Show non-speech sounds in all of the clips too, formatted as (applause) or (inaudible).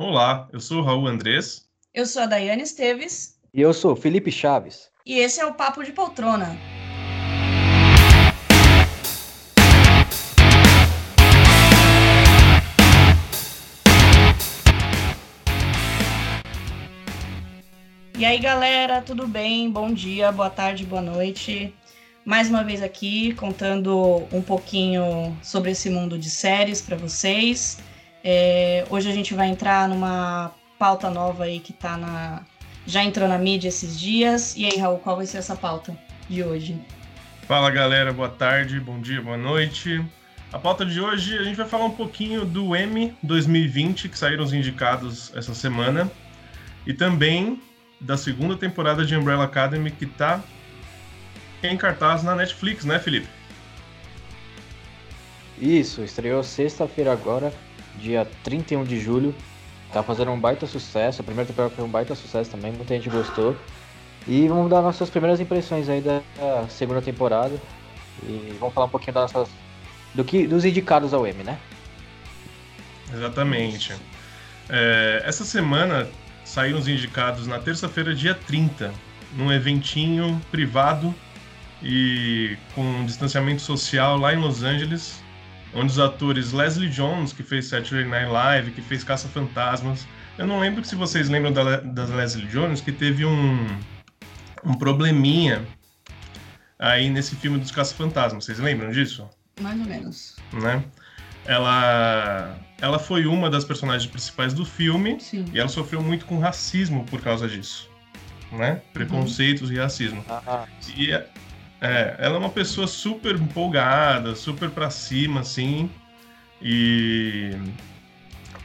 Olá, eu sou o Raul Andrés. Eu sou a Daiane Esteves. E eu sou o Felipe Chaves. E esse é o Papo de Poltrona. E aí, galera, tudo bem? Bom dia, boa tarde, boa noite. Mais uma vez aqui contando um pouquinho sobre esse mundo de séries para vocês. É, hoje a gente vai entrar numa pauta nova aí que tá na. Já entrou na mídia esses dias. E aí, Raul, qual vai ser essa pauta de hoje? Fala galera, boa tarde, bom dia, boa noite. A pauta de hoje a gente vai falar um pouquinho do M 2020, que saíram os indicados essa semana, e também da segunda temporada de Umbrella Academy, que tá em cartaz na Netflix, né, Felipe? Isso, estreou sexta-feira agora, dia 31 de julho. Tá fazendo um baita sucesso. A primeira temporada foi um baita sucesso também, muita gente gostou. E vamos dar nossas primeiras impressões aí da segunda temporada. E vamos falar um pouquinho das nossas, do que, dos indicados ao M, né? Exatamente. É, essa semana saíram os indicados na terça-feira, dia 30, num eventinho privado e com distanciamento social lá em Los Angeles onde os atores Leslie Jones, que fez Saturday Night Live, que fez Caça Fantasmas. Eu não lembro se vocês lembram da, da Leslie Jones, que teve um, um probleminha aí nesse filme dos Caça Fantasmas. Vocês lembram disso? Mais ou menos. Né? Ela, ela foi uma das personagens principais do filme Sim. e ela sofreu muito com racismo por causa disso. Né? Preconceitos uhum. e racismo. Ah, e é, ela é uma pessoa super empolgada, super pra cima, assim. E.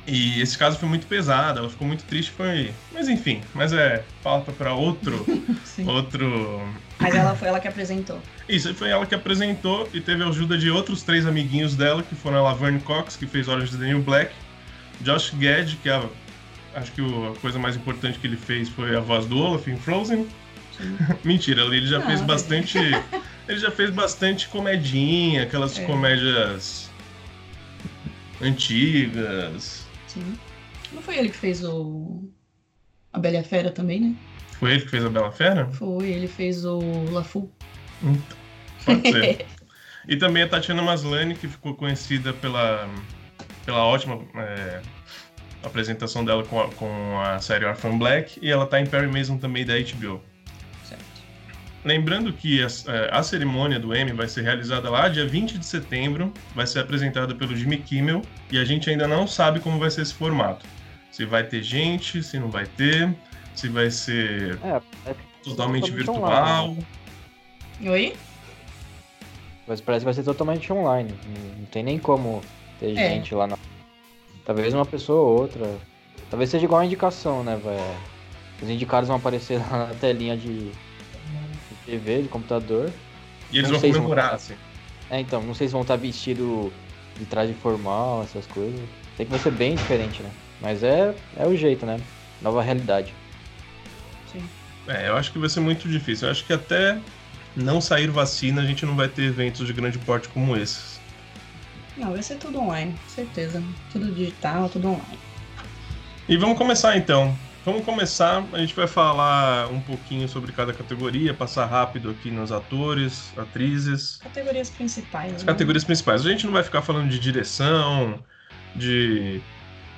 E esse caso foi muito pesado, ela ficou muito triste, foi. Mas enfim, mas é falta para outro. (laughs) outro. Mas ela foi ela que apresentou. Isso, foi ela que apresentou e teve a ajuda de outros três amiguinhos dela, que foram a Laverne Cox, que fez Orange is the New Black, Josh Gad, que é a, acho que a coisa mais importante que ele fez foi a voz do Olaf em Frozen. (laughs) Mentira, ele já não, fez bastante. ele já fez bastante comedinha, aquelas é. comédias antigas. Sim. Não foi ele que fez o. A Bela e a Fera também, né? Foi ele que fez a Bela Fera? Foi, ele fez o Lafu. Então, pode ser. (laughs) e também a Tatiana Maslany, que ficou conhecida pela, pela ótima é, apresentação dela com a, com a série Orphan Black, e ela tá em Perry Mason também da HBO. Lembrando que a, é, a, cerimônia do Emmy vai ser realizada lá dia 20 de setembro, vai ser apresentada pelo Jimmy Kimmel e a gente ainda não sabe como vai ser esse formato. Se vai ter gente, se não vai ter, se vai ser é, é totalmente virtual. Online. Oi? Mas parece que vai ser totalmente online. Não tem nem como ter é. gente lá na. Talvez uma pessoa ou outra. Talvez seja igual a indicação, né, velho? Os indicados vão aparecer lá (laughs) na telinha de, TV, de computador. E eles não vão comemorar, vão... assim. É, então, não sei se vão estar vestido de traje formal, essas coisas. Tem que vai ser bem diferente, né? Mas é, é o jeito, né? Nova realidade. Sim. É, eu acho que vai ser muito difícil. Eu acho que até não sair vacina, a gente não vai ter eventos de grande porte como esses. Não, vai ser tudo online, certeza. Tudo digital, tudo online. E vamos começar então. Vamos começar, a gente vai falar um pouquinho sobre cada categoria, passar rápido aqui nos atores, atrizes. Categorias principais. As né? categorias principais. A gente não vai ficar falando de direção, de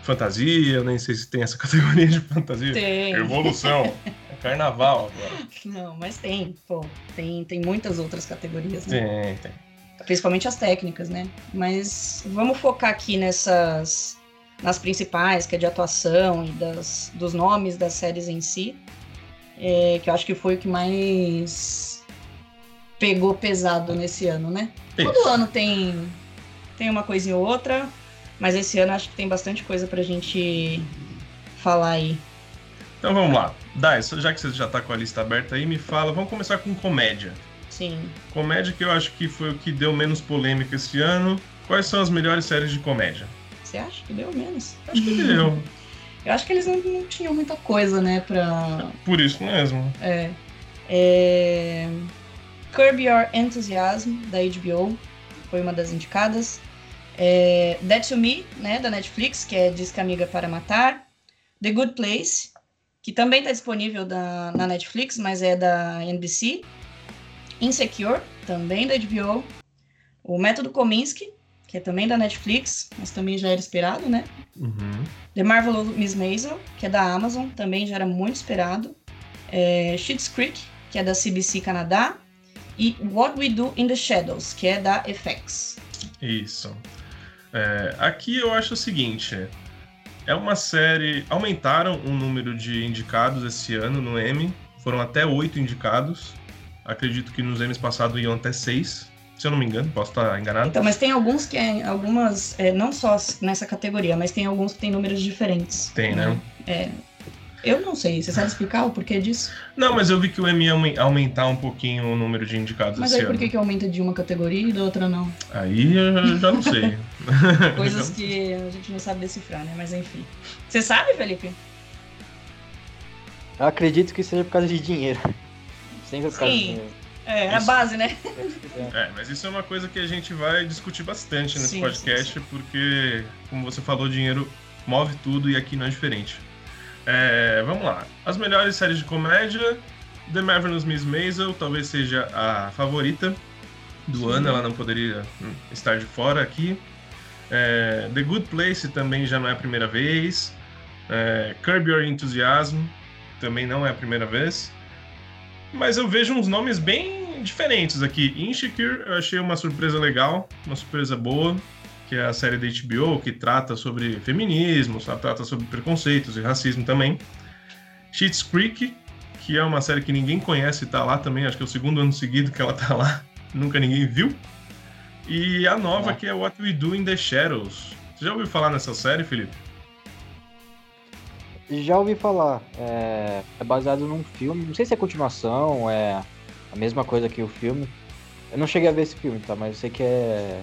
fantasia, nem sei se tem essa (laughs) categoria de fantasia. Tem. Evolução. (laughs) é carnaval agora. Não, mas tem, pô. Tem, tem muitas outras categorias, né? Tem, tem. Principalmente as técnicas, né? Mas vamos focar aqui nessas nas principais, que é de atuação e das, dos nomes das séries em si, é, que eu acho que foi o que mais pegou pesado nesse ano, né? Isso. Todo ano tem, tem uma coisinha ou outra, mas esse ano acho que tem bastante coisa pra gente falar aí. Então vamos lá. Dai, já que você já tá com a lista aberta aí, me fala, vamos começar com comédia. Sim. Comédia que eu acho que foi o que deu menos polêmica esse ano. Quais são as melhores séries de comédia? Você acha que deu menos? Acho que (laughs) deu. Eu acho que eles não, não, tinham muita coisa, né, pra... Por isso mesmo. É. é... Curb Your Enthusiasm, da HBO, foi uma das indicadas. É... Dead to Me, né, da Netflix, que é Disque Amiga para Matar. The Good Place, que também está disponível da, na Netflix, mas é da NBC. Insecure, também da HBO. O Método Kominsky, que é também da Netflix, mas também já era esperado, né? Uhum. The Marvelous Miss Maisel, que é da Amazon, também já era muito esperado. É, Schitt's Creek, que é da CBC Canadá. E What We Do in the Shadows, que é da FX. Isso. É, aqui eu acho o seguinte: é uma série. Aumentaram o número de indicados esse ano no Emmy. Foram até oito indicados. Acredito que nos Emmys passados iam até seis. Se eu não me engano, posso estar enganado. Então, mas tem alguns que é, algumas, é, não só nessa categoria, mas tem alguns que tem números diferentes. Tem, né? É, eu não sei, você sabe explicar o porquê disso? Não, mas eu vi que o Emmy ia aumentar um pouquinho o número de indicados Mas esse aí por ano. que, que aumenta de uma categoria e da outra não? Aí eu já não sei. (laughs) (laughs) Coisas que a gente não sabe decifrar, né? Mas enfim. Você sabe, Felipe? Eu acredito que seja por causa de dinheiro. Sempre por causa de dinheiro. É, a Isso. base, né? É, mas isso é uma coisa que a gente vai discutir bastante nesse Sim, podcast, sim, porque, como você falou, dinheiro move tudo e aqui não é diferente. É, vamos lá. As melhores séries de comédia, The Marvelous Miss Maisel talvez seja a favorita do Sim. ano, ela não poderia estar de fora aqui. É, The Good Place também já não é a primeira vez. É, Curb Your Enthusiasm também não é a primeira vez. Mas eu vejo uns nomes bem diferentes aqui. Insecure eu achei uma surpresa legal, uma surpresa boa, que é a série da HBO que trata sobre feminismo, sabe? trata sobre preconceitos e racismo também. Schitt's Creek, que é uma série que ninguém conhece e tá lá também, acho que é o segundo ano seguido que ela tá lá, (laughs) nunca ninguém viu. E a nova, É. que é What We Do in the Shadows. Você já ouviu falar nessa série, Felipe? Já ouvi falar. É, é baseado num filme. Não sei se é continuação, é a mesma coisa que o filme. Eu não cheguei a ver esse filme, tá? Mas eu sei que é.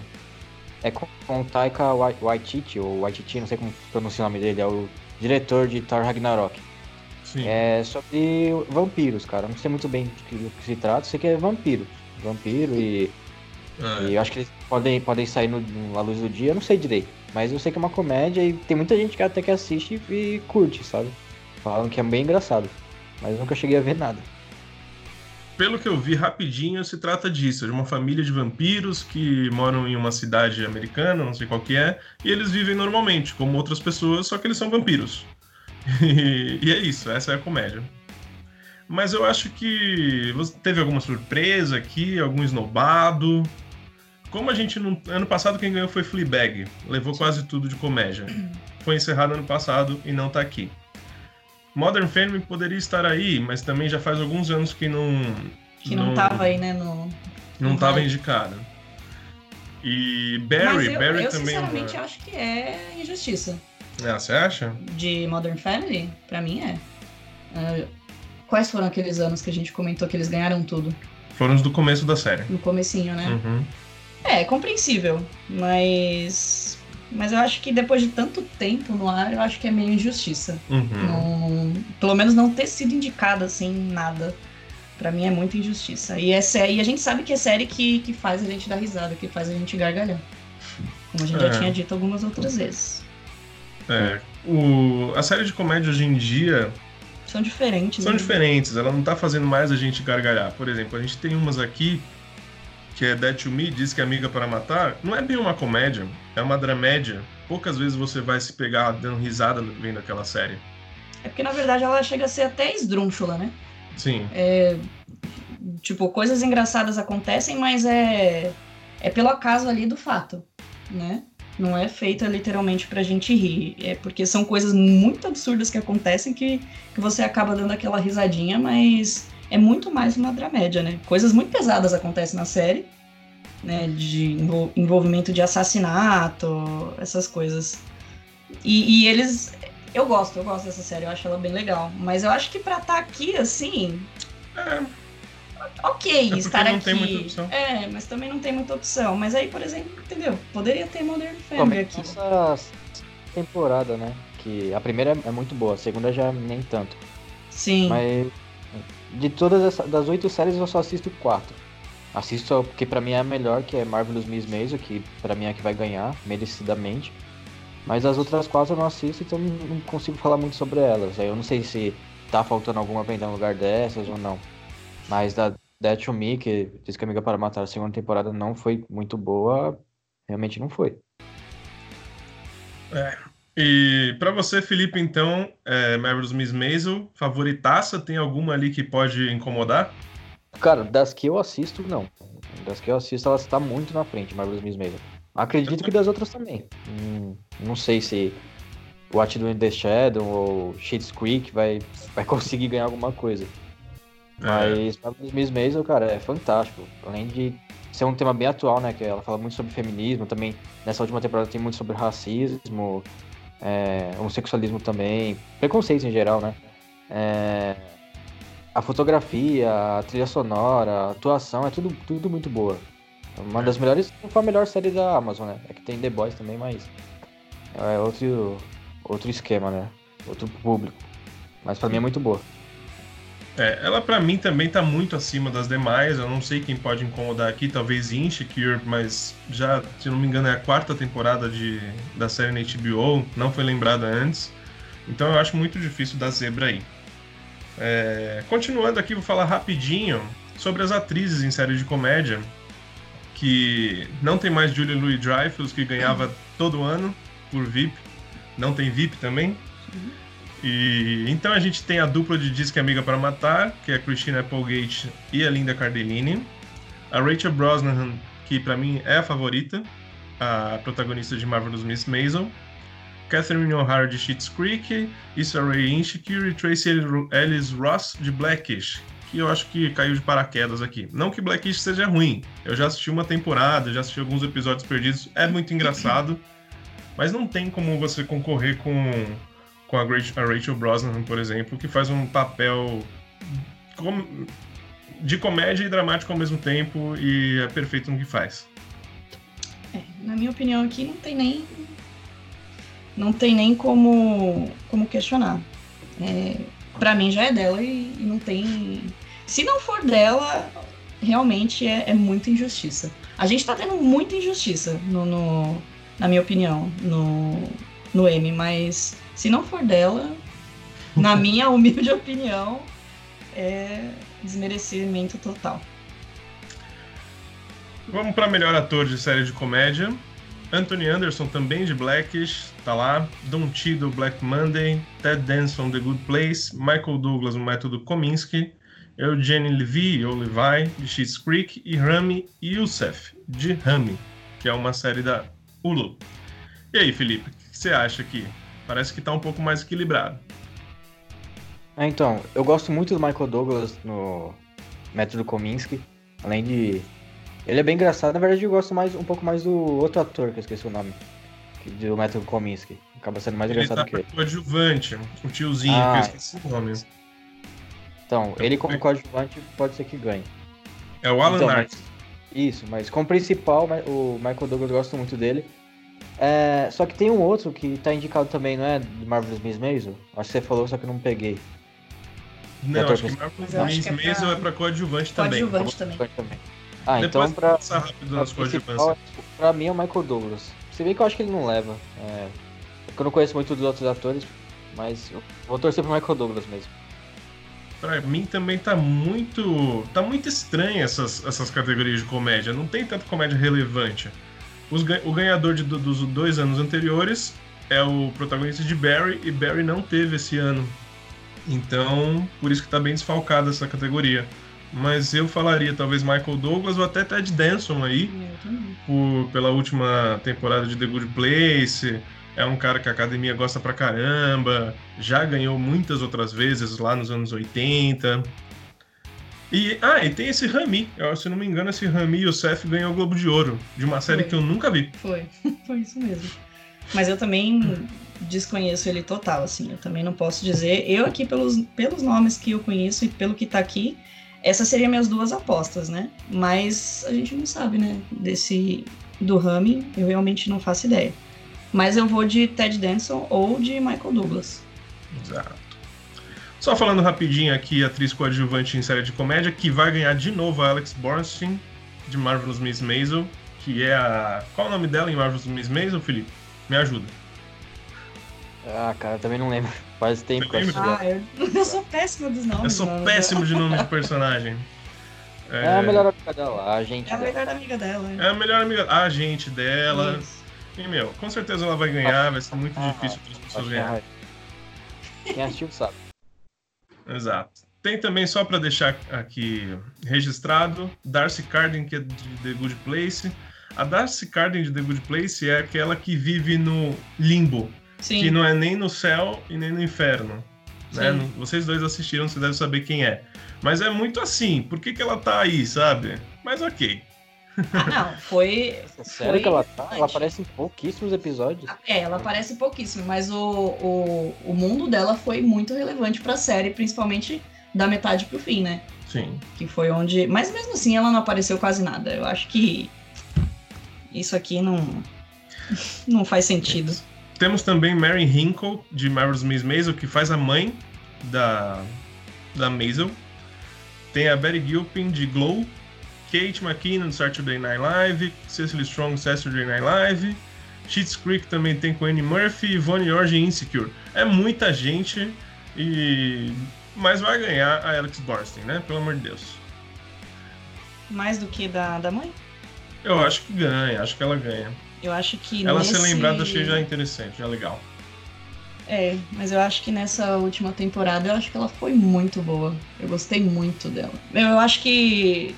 É com com Taika Wai- Waititi, ou Waititi, não sei como pronuncia o nome dele, é o diretor de Thor Ragnarok. Sim. É sobre vampiros, cara. Não sei muito bem do que, se trata, sei que é vampiro. Vampiro e, Ah, e eu acho que eles podem, podem sair no, na luz do dia, eu não sei direito. Mas eu sei que é uma comédia e tem muita gente que até que assiste e curte, sabe? Falam que é bem engraçado. Mas nunca cheguei a ver nada. Pelo que eu vi rapidinho, se trata disso, de uma família de vampiros que moram em uma cidade americana, não sei qual que é, e eles vivem normalmente, como outras pessoas, só que eles são vampiros. E, (laughs) e é isso, essa é a comédia. Mas eu acho que você teve alguma surpresa aqui, algum esnobado. Como a gente não. Ano passado quem ganhou foi Fleabag, levou quase tudo de comédia. (clears throat) Foi encerrado ano passado e não tá aqui. Modern Family poderia estar aí, mas também já faz alguns anos que não. Que não, tava aí, né? No... Não hype. indicada. E Barry, eu, Barry eu também é uma... sinceramente acho que é injustiça. Ah, você acha? De Modern Family, pra mim é. Ah, quais foram aqueles anos que a gente comentou que eles ganharam tudo? Foram os do começo da série. No comecinho, né? Uhum. É, compreensível, mas mas eu acho que depois de tanto tempo no ar, eu acho que é meio injustiça. Uhum. Não- pelo menos não ter sido indicada assim nada. Pra mim é muita injustiça. E é série, e a gente sabe que é série que, que faz a gente dar risada, que faz a gente gargalhar. Como a gente É. já tinha dito algumas outras vezes. É, o... A série de comédia hoje em dia São diferentes. são né? diferentes, ela não tá fazendo mais a gente gargalhar. Por exemplo, a gente tem umas aqui que é Dead to Me, Diz que é Amiga para Matar. Não é bem uma comédia, é uma dramédia. Poucas vezes você vai se pegar dando risada vendo aquela série. É porque na verdade ela chega a ser até esdrúxula, né? Sim. Tipo, coisas engraçadas acontecem, mas é é pelo acaso ali do fato, né? Não é feita literalmente pra gente rir. É porque são coisas muito absurdas que acontecem que, que você acaba dando aquela risadinha, mas é muito mais uma dramédia, né? Coisas muito pesadas acontecem na série, né? De envol- envolvimento de assassinato, essas coisas. E, e eles. Eu gosto, eu gosto dessa série, eu acho ela bem legal. Mas eu acho que pra estar aqui, assim, É, ok porque estar não aqui. tem muita opção. É, mas também não tem muita opção. Mas aí, por exemplo, entendeu? Poderia ter Modern Family Somente aqui. essa temporada, né? Que a primeira é muito boa, a segunda já nem tanto. Sim. Mas de todas essa, das oito séries eu só assisto quatro. Assisto porque pra mim é a melhor, que é Marvelous Miss Maisel, que pra mim é a que vai ganhar, merecidamente. Mas as outras quatro eu não assisto, então não consigo falar muito sobre elas. Eu não sei se tá faltando alguma entrar no lugar dessas ou não. Mas da Death to Me, que diz que Amiga para Matar a segunda temporada não foi muito boa, realmente não foi. É. E para você, Felipe, então, é, Marvelous Miss Maisel, favoritaça, tem alguma ali que pode incomodar? Cara, das que eu assisto, não. Das que eu assisto, ela está muito na frente, Marvelous Miss Maisel. Acredito que das outras também. Hum, não sei se What Do the Shadow ou Shades Creek vai, vai (laughs) conseguir ganhar alguma coisa. É. Mas Marvelous Miss Maisel, cara, é fantástico. Além de ser um tema bem atual, né? Que ela fala muito sobre feminismo também. Nessa última temporada tem muito sobre racismo, é, homossexualismo também, preconceito em geral, né? É, a fotografia, a trilha sonora, a atuação, é tudo, tudo muito boa. Uma das melhores, não foi a melhor série da Amazon, né? É que tem The Boys também, mas é outro, outro esquema, né? Outro público. Mas pra mim é muito boa. É, ela para mim também tá muito acima das demais. Eu não sei quem pode incomodar aqui, talvez Insecure, mas já, se não me engano, é a quarta temporada de, da série na HBO, não foi lembrada antes. Então eu acho muito difícil dar zebra aí. É, continuando aqui, vou falar rapidinho sobre as atrizes em série de comédia que não tem mais Julia Louis Dreyfus, que ganhava todo ano por VIP. Não tem VIP também. E então a gente tem a dupla de Disque Amiga para Matar, que é a Christina Applegate e a Linda Cardellini. A Rachel Brosnahan, que para mim é a favorita, a protagonista de Marvelous Miss Maisel. Catherine O'Hara de Schitt's Creek, Issa Rae Insecure e Tracy Ellis Ross de Blackish, que eu acho que caiu de paraquedas aqui. Não que Blackish seja ruim, eu já assisti uma temporada, já assisti alguns episódios perdidos, é muito engraçado, mas não tem como você concorrer com, com a, Rachel Brosnan, por exemplo, que faz um papel de comédia e dramático ao mesmo tempo e é perfeito no que faz. É, na minha opinião aqui não tem nem não tem nem como como questionar. É, para mim já é dela e, e não tem se não for dela, realmente é, é muita injustiça. A gente tá tendo muita injustiça, no, no, na minha opinião, no, no M, mas se não for dela, na (laughs) minha humilde opinião, é desmerecimento total. Vamos para melhor ator de série de comédia. Anthony Anderson, também de Blackish, tá lá. Don Tido, Black Monday. Ted Danson, The Good Place. Michael Douglas, o Método Kominsky. Eugene Levy, ou Levi, de Schitt's Creek, e Rami Youssef, de Rami, que é uma série da Hulu. E aí, Felipe, o que você acha aqui? Parece que tá um pouco mais equilibrado. É, então, eu gosto muito do Michael Douglas no Método Kominsky, além de... Ele é bem engraçado, na verdade eu gosto mais um pouco mais do outro ator, que eu esqueci o nome, do Método Kominsky. Acaba sendo mais ele engraçado tá que ele. o adjuvante, o tiozinho, ah, que eu esqueci o nome. Então, ele como coadjuvante pode ser que ganhe. É o Alan então, Mas, isso, mas como principal, o Michael Douglas eu gosto muito dele. É, só que tem um outro que tá indicado também, não é? Do Marvelous Miss Maisel? Acho que você falou, só que eu não peguei. Não, acho que Marvelous Miss é Maisel pra... é pra coadjuvante também. Coadjuvante também. também. Ah, Depois então pra, rápido nas coadjuvantes. Pra mim é o Michael Douglas. Se bem que eu acho que ele não leva. É, eu não conheço muito dos outros atores, mas eu vou torcer pro Michael Douglas mesmo para mim também tá muito. tá muito estranha essas, essas categorias de comédia. Não tem tanta comédia relevante. Os, o ganhador de, dos dois anos anteriores é o protagonista de Barry, e Barry não teve esse ano. Então, por isso que tá bem desfalcada essa categoria. Mas eu falaria talvez Michael Douglas ou até Ted Danson aí, por, pela última temporada de The Good Place é um cara que a academia gosta pra caramba, já ganhou muitas outras vezes lá nos anos 80. E, ah, e tem esse Rami, eu, se não me engano, esse Rami e o Seth ganhou o Globo de Ouro, de uma série Foi. que eu nunca vi. Foi, (laughs) foi isso mesmo. Mas eu também desconheço ele total, assim, eu também não posso dizer. Eu aqui, pelos, pelos nomes que eu conheço e pelo que tá aqui, essas seriam minhas duas apostas, né? Mas a gente não sabe, né? Desse do Rami, eu realmente não faço ideia. Mas eu vou de Ted Danson ou de Michael Douglas. Exato. Só falando rapidinho aqui, atriz coadjuvante em série de comédia, que vai ganhar de novo a Alex Borstein, de Marvelous Miss Maisel, que é a... Qual é o nome dela em Marvelous Miss Maisel, Felipe? Me ajuda. Ah, cara, também não lembro. Faz tempo que eu assisti. Ah, eu, eu sou péssima dos nomes. Eu sou mano. péssimo de nome de (laughs) personagem. É a melhor amiga dela, a gente. É a dela. melhor amiga dela. É a melhor amiga, a agente dela. Isso. E, meu, com certeza ela vai ganhar, vai ser muito Ah, difícil para as pessoas é ganharem. Rainha. Quem assistiu sabe. Exato. Tem também, só para deixar aqui registrado, Darcy Carden, que é de The Good Place. A Darcy Carden de The Good Place é aquela que vive no limbo, Sim. que não é nem no céu e nem no inferno. Né? Vocês dois assistiram, vocês devem saber quem é. Mas é muito assim, por que, que ela tá aí, sabe? Mas ok. Ah, não, foi. Sério foi que ela tá? Ela aparece em pouquíssimos episódios. É, ela aparece pouquíssimo, mas o, o, o mundo dela foi muito relevante pra série, principalmente da metade pro fim, né? Sim. Que foi onde. Mas mesmo assim ela não apareceu quase nada. Eu acho que isso aqui não. (laughs) Não faz sentido. Temos também Mary Hinkle, de Marvel's Miss Maisel, que faz a mãe da, da Maisel. Tem a Betty Gilpin, de Glow. Kate McKinnon, do Saturday Night Live. Cecily Strong, Saturday Night Live. Schitt's Creek também tem com Annie Murphy. Ivone Orge em Insecure. É muita gente, e mas vai ganhar a Alex Borstein, né? Pelo amor de Deus. Mais do que da, da mãe? Eu acho que ganha, acho que ela ganha. Eu acho que. Ela nesse... ser lembrada achei já interessante, já legal. É, mas eu acho que nessa última temporada eu acho que ela foi muito boa. Eu gostei muito dela. Eu acho que,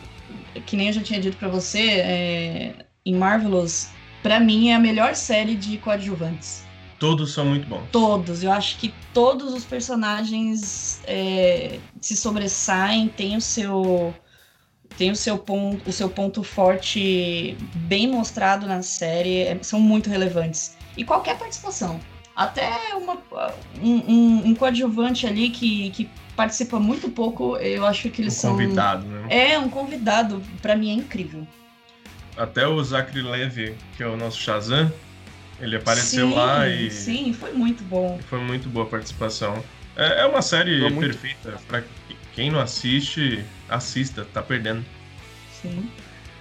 que nem eu já tinha dito pra você, é, em Marvelous, pra mim é a melhor série de coadjuvantes. Todos são muito bons. Todos, eu acho que todos os personagens é, se sobressaem, tem o seu tem o seu ponto, o seu ponto forte bem mostrado na série, é, são muito relevantes. E qualquer participação, até uma, um, um, um coadjuvante ali que, que participa muito pouco, eu acho que eles Um são convidado, né? é um convidado, pra mim é incrível. Até o Zachary Levy, que é o nosso Shazam, ele apareceu sim, lá e sim, foi muito bom. foi muito boa a participação. É, é uma série Foi muito- perfeita. Pra quem não assiste, assista, tá perdendo. Sim.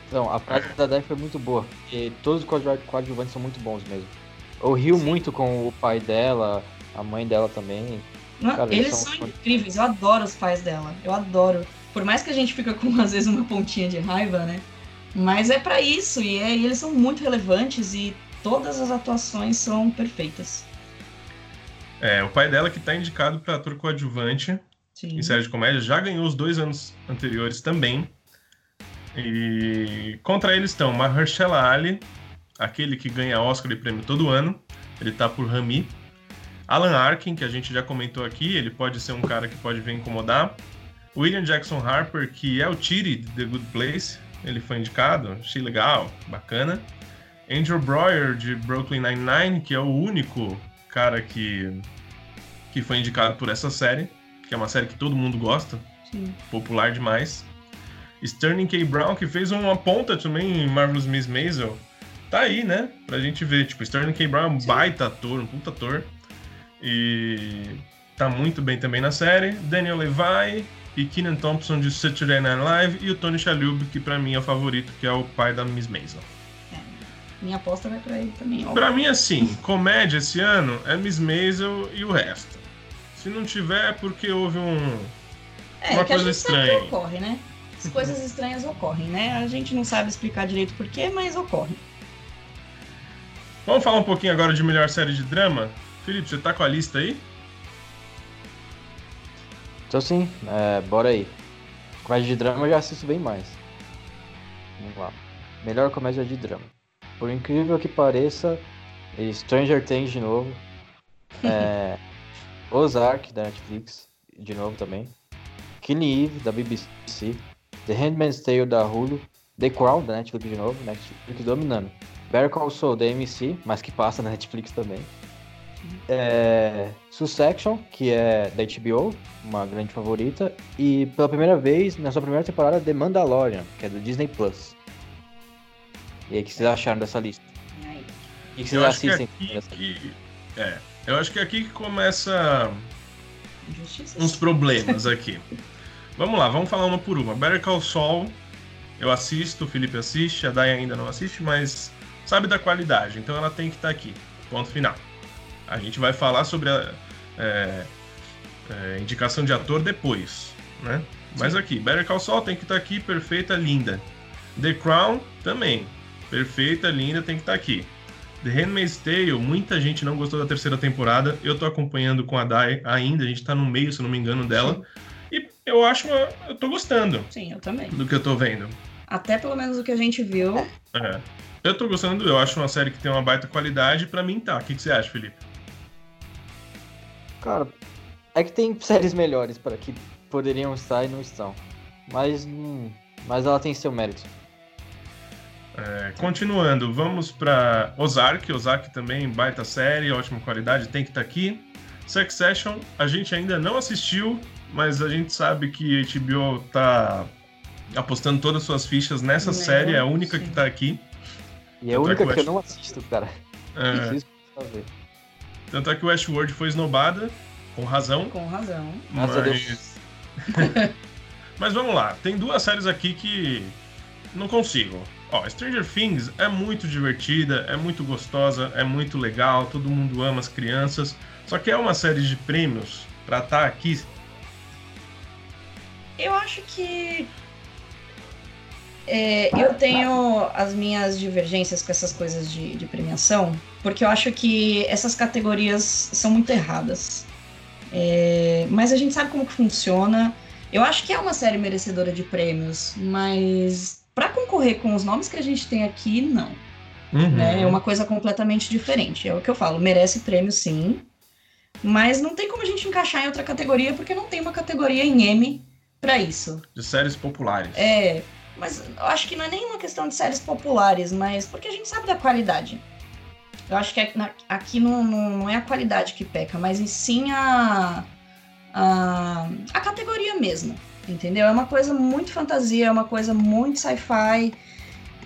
Então, a parte da Dai foi muito boa. E todos os coadju- coadjuvantes são muito bons mesmo. Eu rio Sim. muito com o pai dela, a mãe dela também. Não, Cara, eles eles são são- incríveis, eu adoro os pais dela, eu adoro. Por mais que a gente fica com, (laughs) às vezes, uma pontinha de raiva, né? Mas é pra isso, e, é- e eles são muito relevantes e todas as atuações são perfeitas. É, o pai dela que tá indicado pra ator coadjuvante Sim. em série de comédia, já ganhou os dois anos anteriores também. E contra eles estão Mahershala Ali, aquele que ganha Oscar e prêmio todo ano, ele tá por Rami. Alan Arkin, que a gente já comentou aqui, ele pode ser um cara que pode vir incomodar. William Jackson Harper, que é o Tiri de The Good Place, ele foi indicado, achei legal, bacana. Andrew Breuer, de Brooklyn Nine-Nine, que é o único cara que, que foi indicado por essa série, que é uma série que todo mundo gosta, Sim. popular demais. Sterling K. Brown, que fez uma ponta também em Marvelous Miss Maisel, tá aí, né? Pra gente ver. Tipo, Sterling K. Brown é um baita ator, um puta ator. E tá muito bem também na série. Daniel Levi e Keenan Thompson de Saturday Night Live e o Tony Shalhoub, que pra mim é o favorito, que é o pai da Miss Maisel. Minha aposta vai pra ele também, ó. Pra mim, assim, comédia esse ano é Miss Maisel e o resto. Se não tiver, é porque houve um. É, uma que a coisa estranha. que ocorre, né? As coisas estranhas ocorrem, né? A gente não sabe explicar direito porquê, mas ocorre. Vamos falar um pouquinho agora de melhor série de drama? Felipe, você tá com a lista aí? Então sim, é, bora aí. Comédia de drama eu já assisto bem mais. Vamos lá. Melhor comédia de drama. Por incrível que pareça, Stranger Things de novo. (laughs) É, Ozark da Netflix, de novo também. Killing Eve da BBC. The Handmaid's Tale da Hulu. The Crown da Netflix de novo, Netflix dominando. Better Call Saul da AMC, mas que passa na Netflix também. É, Succession, que é da HBO, uma grande favorita. E pela primeira vez, na sua primeira temporada, The Mandalorian, que é do Disney Plus. E aí, o que vocês acharam dessa lista? E? O que vocês eu acho que assistem? aqui que. É. Eu acho que é aqui que começa uns problemas aqui. vamos lá, vamos falar uma por uma. Better Call Saul, eu assisto, o Felipe assiste, a Day ainda não assiste, mas sabe da qualidade, então ela tem que estar aqui. Ponto final. A gente vai falar sobre a é, é, indicação de ator depois, né? Mas aqui, Better Call Saul tem que estar tá aqui, perfeita, linda. The Crown também, perfeita, linda, tem que estar tá aqui. The Handmaid's Tale, muita gente não gostou da terceira temporada. Eu tô acompanhando com a Dai ainda, a gente tá no meio, se não me engano, dela. Sim. E eu acho, eu tô gostando. Sim, eu também. Do que eu tô vendo. Até pelo menos o que a gente viu. É. Eu tô gostando, eu acho uma série que tem uma baita qualidade, para mim tá. O que, que você acha, Felipe? Cara, é que tem séries melhores para que poderiam estar e não estão. Mas, hum, mas ela tem seu mérito. É, continuando, vamos para Ozark. Ozark também, baita série, ótima qualidade, tem que estar tá aqui. Succession, a gente ainda não assistiu, mas a gente sabe que a HBO tá apostando todas as suas fichas nessa não, série, é a única sim. que tá aqui. E é a única que, que eu não assisto, cara. É. Tanto é que o Westworld foi esnobada, com razão. Com razão. Mas... (laughs) mas vamos lá, tem duas séries aqui que não consigo. Ó, Stranger Things é muito divertida, é muito gostosa, é muito legal, todo mundo ama as crianças. Só que é uma série de prêmios pra estar tá aqui. Eu acho que. É, eu tenho as minhas divergências com essas coisas de, de, premiação, porque eu acho que essas categorias são muito erradas. É, mas a gente sabe como que funciona. Eu acho que é uma série merecedora de prêmios, mas para concorrer com os nomes que a gente tem aqui, não. Uhum. Né? É uma coisa completamente diferente. É o que eu falo, merece prêmio sim, mas não tem como a gente encaixar em outra categoria, porque não tem uma categoria em M para isso. De séries populares. É, mas eu acho que não é nem uma questão de séries populares, mas porque a gente sabe da qualidade. Eu acho que aqui não, não é a qualidade que peca, mas sim a, a, a categoria mesmo entendeu? É uma coisa muito fantasia, é uma coisa muito sci-fi.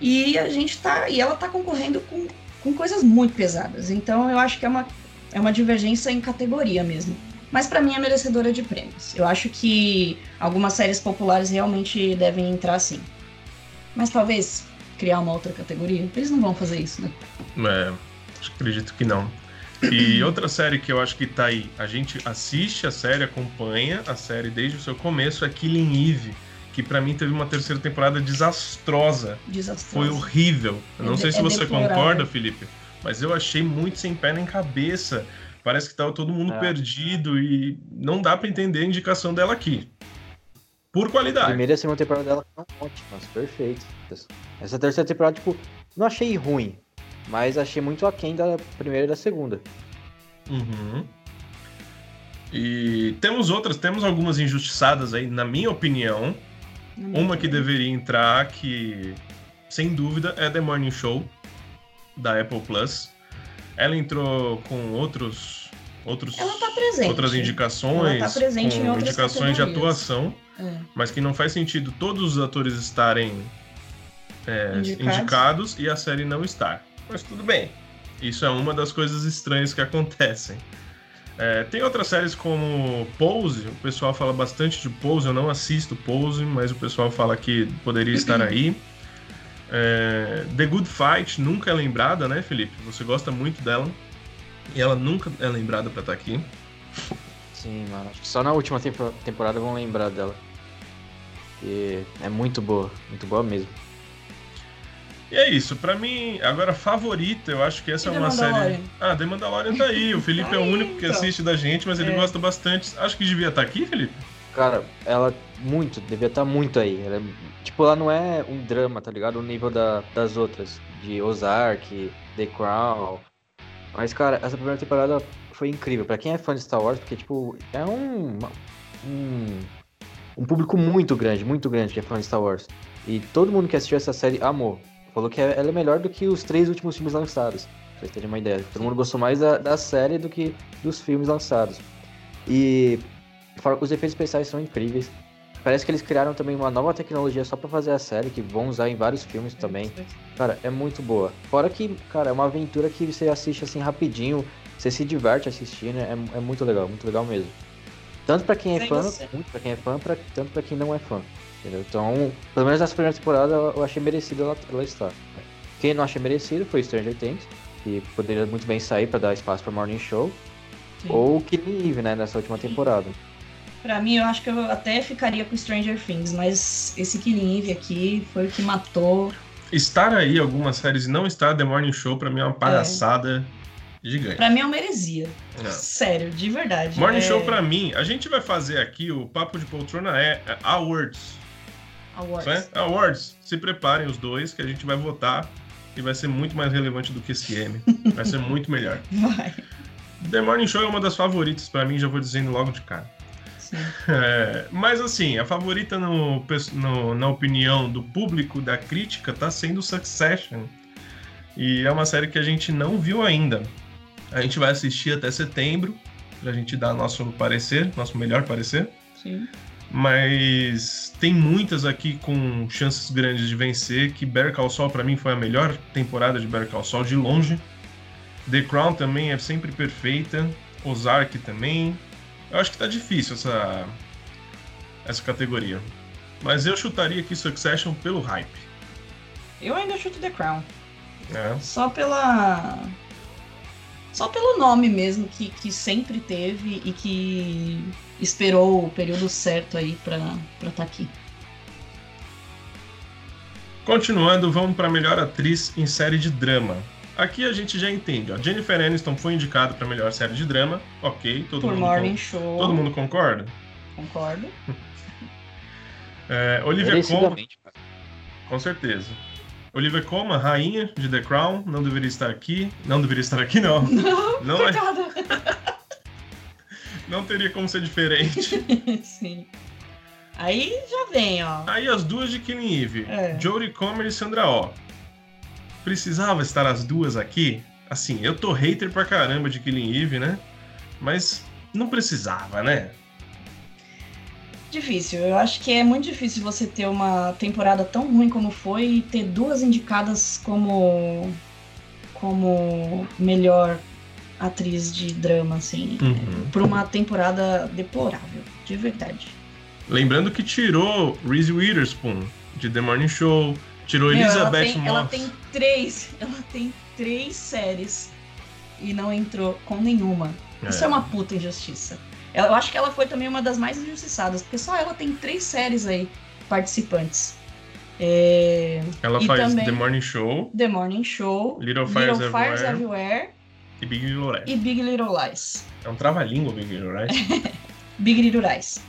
E a gente tá. E ela tá concorrendo com, com coisas muito pesadas. Então eu acho que é uma, é uma divergência em categoria mesmo. Mas para mim é merecedora de prêmios. Eu acho que algumas séries populares realmente devem entrar sim. Mas talvez criar uma outra categoria. Eles não vão fazer isso, né? É, acredito que não. E (clears throat) outra série que eu acho que tá aí, a gente assiste a série, acompanha a série desde o seu começo, é Killing Eve, que para mim teve uma terceira temporada desastrosa. Desastrosa. Foi horrível. Eu não é sei se é você deplorável. concorda, Felipe, mas eu achei muito sem pé nem cabeça. Parece que tava todo mundo é. perdido e não dá para entender a indicação dela aqui. Por qualidade. A primeira e a segunda temporada dela foram ótimas, perfeitas. Essa terceira temporada, tipo, não achei ruim mas achei muito aquém da primeira e da segunda. Uhum. E temos outras, temos algumas injustiçadas aí, na minha opinião. Uma que deveria entrar, que sem dúvida é The Morning Show, da Apple Plus. Ela entrou com outros. Outros Ela tá presente. Outras indicações. Ela tá presente em outras indicações de atuação. É. Mas que não faz sentido todos os atores estarem é, indicados. indicados e a série não estar mas tudo bem. Isso é uma das coisas estranhas que acontecem. É, tem outras séries como Pose, o pessoal fala bastante de Pose, eu não assisto Pose, mas o pessoal fala que poderia estar aí. É, The Good Fight nunca é lembrada, né, Felipe? Você gosta muito dela e ela nunca é lembrada para estar tá aqui. Sim, mano. Acho que só na última temporada vão lembrar dela. E é muito boa, muito boa mesmo. E é isso, pra mim, agora favorita, eu acho que essa e é uma série. Ah, The Mandalorian tá aí. O Felipe é o único que assiste da gente, mas ele é. gosta bastante. Acho que devia estar tá aqui, Felipe? Cara, ela muito, devia estar tá muito aí. Ela, é, tipo, ela não é um drama, tá ligado? O nível da, das outras, de Ozark, The Crown. Mas, cara, essa primeira temporada foi incrível. Pra quem é fã de Star Wars, porque, tipo, é um. um, um público muito grande, muito grande que é fã de Star Wars. E todo mundo que assistiu essa série amou. Falou que ela é melhor do que os três últimos filmes lançados. Pra vocês terem uma ideia. Todo mundo gostou mais da, da série do que dos filmes lançados. E os efeitos especiais são incríveis. Parece que eles criaram também uma nova tecnologia só para fazer a série, que vão usar em vários filmes também. Cara, é muito boa. Fora que, cara, é uma aventura que você assiste assim rapidinho, você se diverte assistindo, é, é muito legal, muito legal mesmo. Tanto para quem é fã, muito para quem é fã, pra, tanto para quem não é fã. Entendeu? Então, pelo menos nessa primeira temporada eu achei merecido ela, ela estar. Quem não achei merecido foi Stranger Things, que poderia muito bem sair para dar espaço para Morning Show, Sim. ou Killing Eve, né, nessa última temporada. Pra mim, eu acho que eu até ficaria com Stranger Things, mas esse Killing Eve aqui foi o que matou. Estar aí algumas séries e não estar The Morning Show, pra mim é uma palhaçada é. gigante. Pra mim é uma heresia. É. Sério, de verdade. Morning é... Show, pra mim, a gente vai fazer aqui o Papo de Poltrona é, é Awards. Awards. É? Awards. Se preparem os dois, que a gente vai votar e vai ser muito mais relevante do que esse M. Vai ser muito melhor. (laughs) Vai. The Morning Show é uma das favoritas para mim, já vou dizendo logo de cara. É, mas assim, a favorita no, no, na opinião do público, da crítica, tá sendo Succession. E é uma série que a gente não viu ainda. A gente vai assistir até setembro, pra gente dar nosso parecer, nosso melhor parecer. Sim. Mas tem muitas aqui com chances grandes de vencer, que Better Call Saul para mim foi a melhor temporada de Better Call Saul de longe. The Crown também é sempre perfeita, Ozark também, eu acho que tá difícil essa, essa categoria. Mas eu chutaria aqui Succession pelo hype. Eu ainda chuto The Crown. É. Só pela. Só pelo nome mesmo, que, que sempre teve e que esperou o período certo aí pra estar tá aqui. Continuando, vamos para melhor atriz em série de drama. Aqui a gente já entende, ó. Jennifer Aniston foi indicada para melhor série de drama, ok, todo Por mundo Morning Show. Todo mundo concorda? Concordo. (laughs) é, Olivia Colman, com certeza. Olivia Colman, rainha de The Crown, não deveria estar aqui. Não deveria estar aqui, não. (laughs) Não, não é. não teria como ser diferente. (laughs) Sim. Aí já vem, ó. Aí as duas de Killing Eve. É. Jodie Comer e Sandra Oh precisava estar as duas aqui. Assim, eu tô hater pra caramba de Killing Eve, né? Mas não precisava, né? Difícil. Eu acho que é muito difícil você ter uma temporada tão ruim como foi e ter duas indicadas como como melhor atriz de drama, assim, uhum. por uma temporada deplorável, de verdade. Lembrando que tirou Reese Witherspoon de The Morning Show, Tirou Meu, Elizabeth ela tem, ela tem três. (laughs) Ela tem três séries e não entrou com nenhuma. É. Isso é uma puta injustiça. Eu acho que ela foi também uma das mais injustiçadas, porque só ela tem três séries aí participantes. É... Ela e faz The Morning Show, The Morning Show, Little Fires, Little Fires Everywhere, Everywhere, e Big Little Lies. E Big Little Lies. É um trava-língua Big Little Lies. (laughs) Big Little Lies.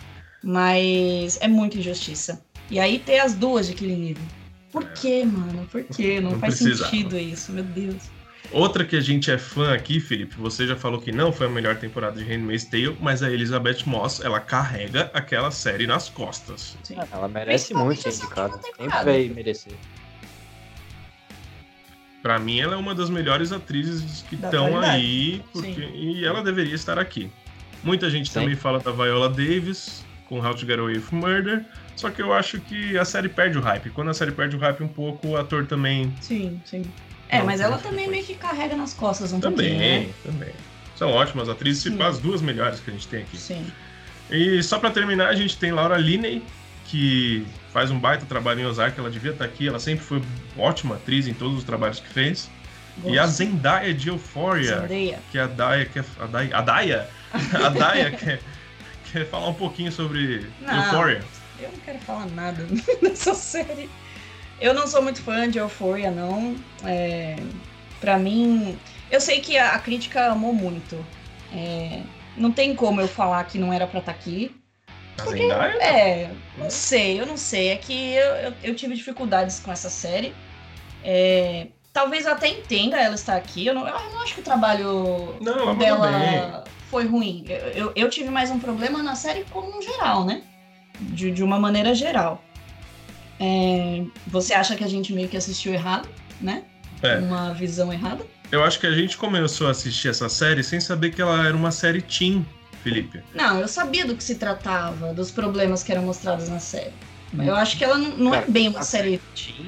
Mas é muita injustiça. E aí tem as duas de Killing Eve. Por é. que, mano? Por que? Não, não faz precisava. sentido isso, meu Deus. Outra que a gente é fã aqui, Felipe, você já falou que não foi a melhor temporada de Handmaid's Tale, mas a Elizabeth Moss, ela carrega aquela série nas costas. Sim. Ela merece muito ser indicada. Sempre vai merecer. Pra mim, ela é uma das melhores atrizes que estão aí, porque... e ela deveria estar aqui. Muita gente Sim. também fala da Viola Davis, com How to Get Away with Murder, só que eu acho que a série perde o hype. Quando a série perde o hype um pouco, o ator também. Sim, sim. É, mas ela também depois. meio que carrega nas costas um também, pouquinho. Também, né? também. São ótimas atrizes, sim. as duas melhores que a gente tem aqui. Sim. E só para terminar, a gente tem Laura Linney, que faz um baita trabalho em Ozark, ela devia estar aqui, ela sempre foi ótima atriz em todos os trabalhos que fez. Gosto. E a Zendaya de Euphoria, Zendaya. que é a Daya, que é a Daya, a Daya, (laughs) a Daya quer, quer falar um pouquinho sobre Não. Euphoria. Eu não quero falar nada (laughs) dessa série. Eu não sou muito fã de Euphoria, não. É, para mim, eu sei que a, a crítica amou muito. É, não tem como eu falar que não era pra estar tá aqui. Porque, é, não sei, eu não sei. É que eu, eu, eu tive dificuldades com essa série. É, talvez eu até entenda ela estar aqui. Eu não, eu não acho que o trabalho não, dela foi ruim. Eu, eu, eu, tive mais um problema na série como um geral, né? De, de uma maneira geral. É, você acha que a gente meio que assistiu errado, né? É. Uma visão errada? Eu acho que a gente começou a assistir essa série sem saber que ela era uma série teen, Felipe. Não, eu sabia do que se tratava, dos problemas que eram mostrados na série. Hum. Eu acho que ela não, não é bem uma série teen.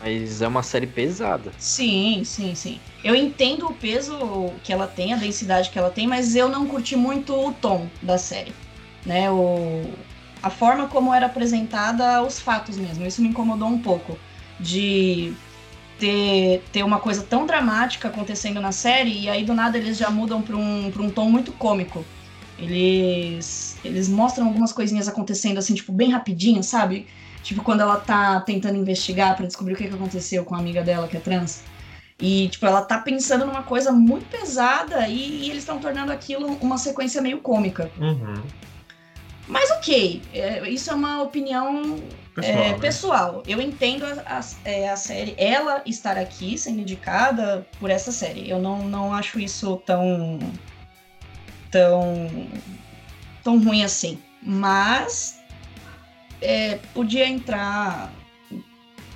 Mas é uma série pesada. Sim, sim, sim. Eu entendo o peso que ela tem, a densidade que ela tem, mas eu não curti muito o tom da série. Né? O, a forma como era apresentada os fatos mesmo. Isso me incomodou um pouco. De ter, ter uma coisa tão dramática acontecendo na série e aí do nada eles já mudam para um, pra um tom muito cômico. Eles, eles mostram algumas coisinhas acontecendo assim, tipo, bem rapidinho, sabe? Tipo, quando ela tá tentando investigar para descobrir o que, que aconteceu com a amiga dela que é trans. E, tipo, ela tá pensando numa coisa muito pesada e, e eles estão tornando aquilo uma sequência meio cômica. Uhum. Mas ok, é, isso é uma opinião Pessoal, é, né? pessoal. Eu entendo a, a- é, a série, ela estar aqui sendo indicada por essa série. Eu não, não acho isso tão. tão. tão ruim assim. Mas. é, podia entrar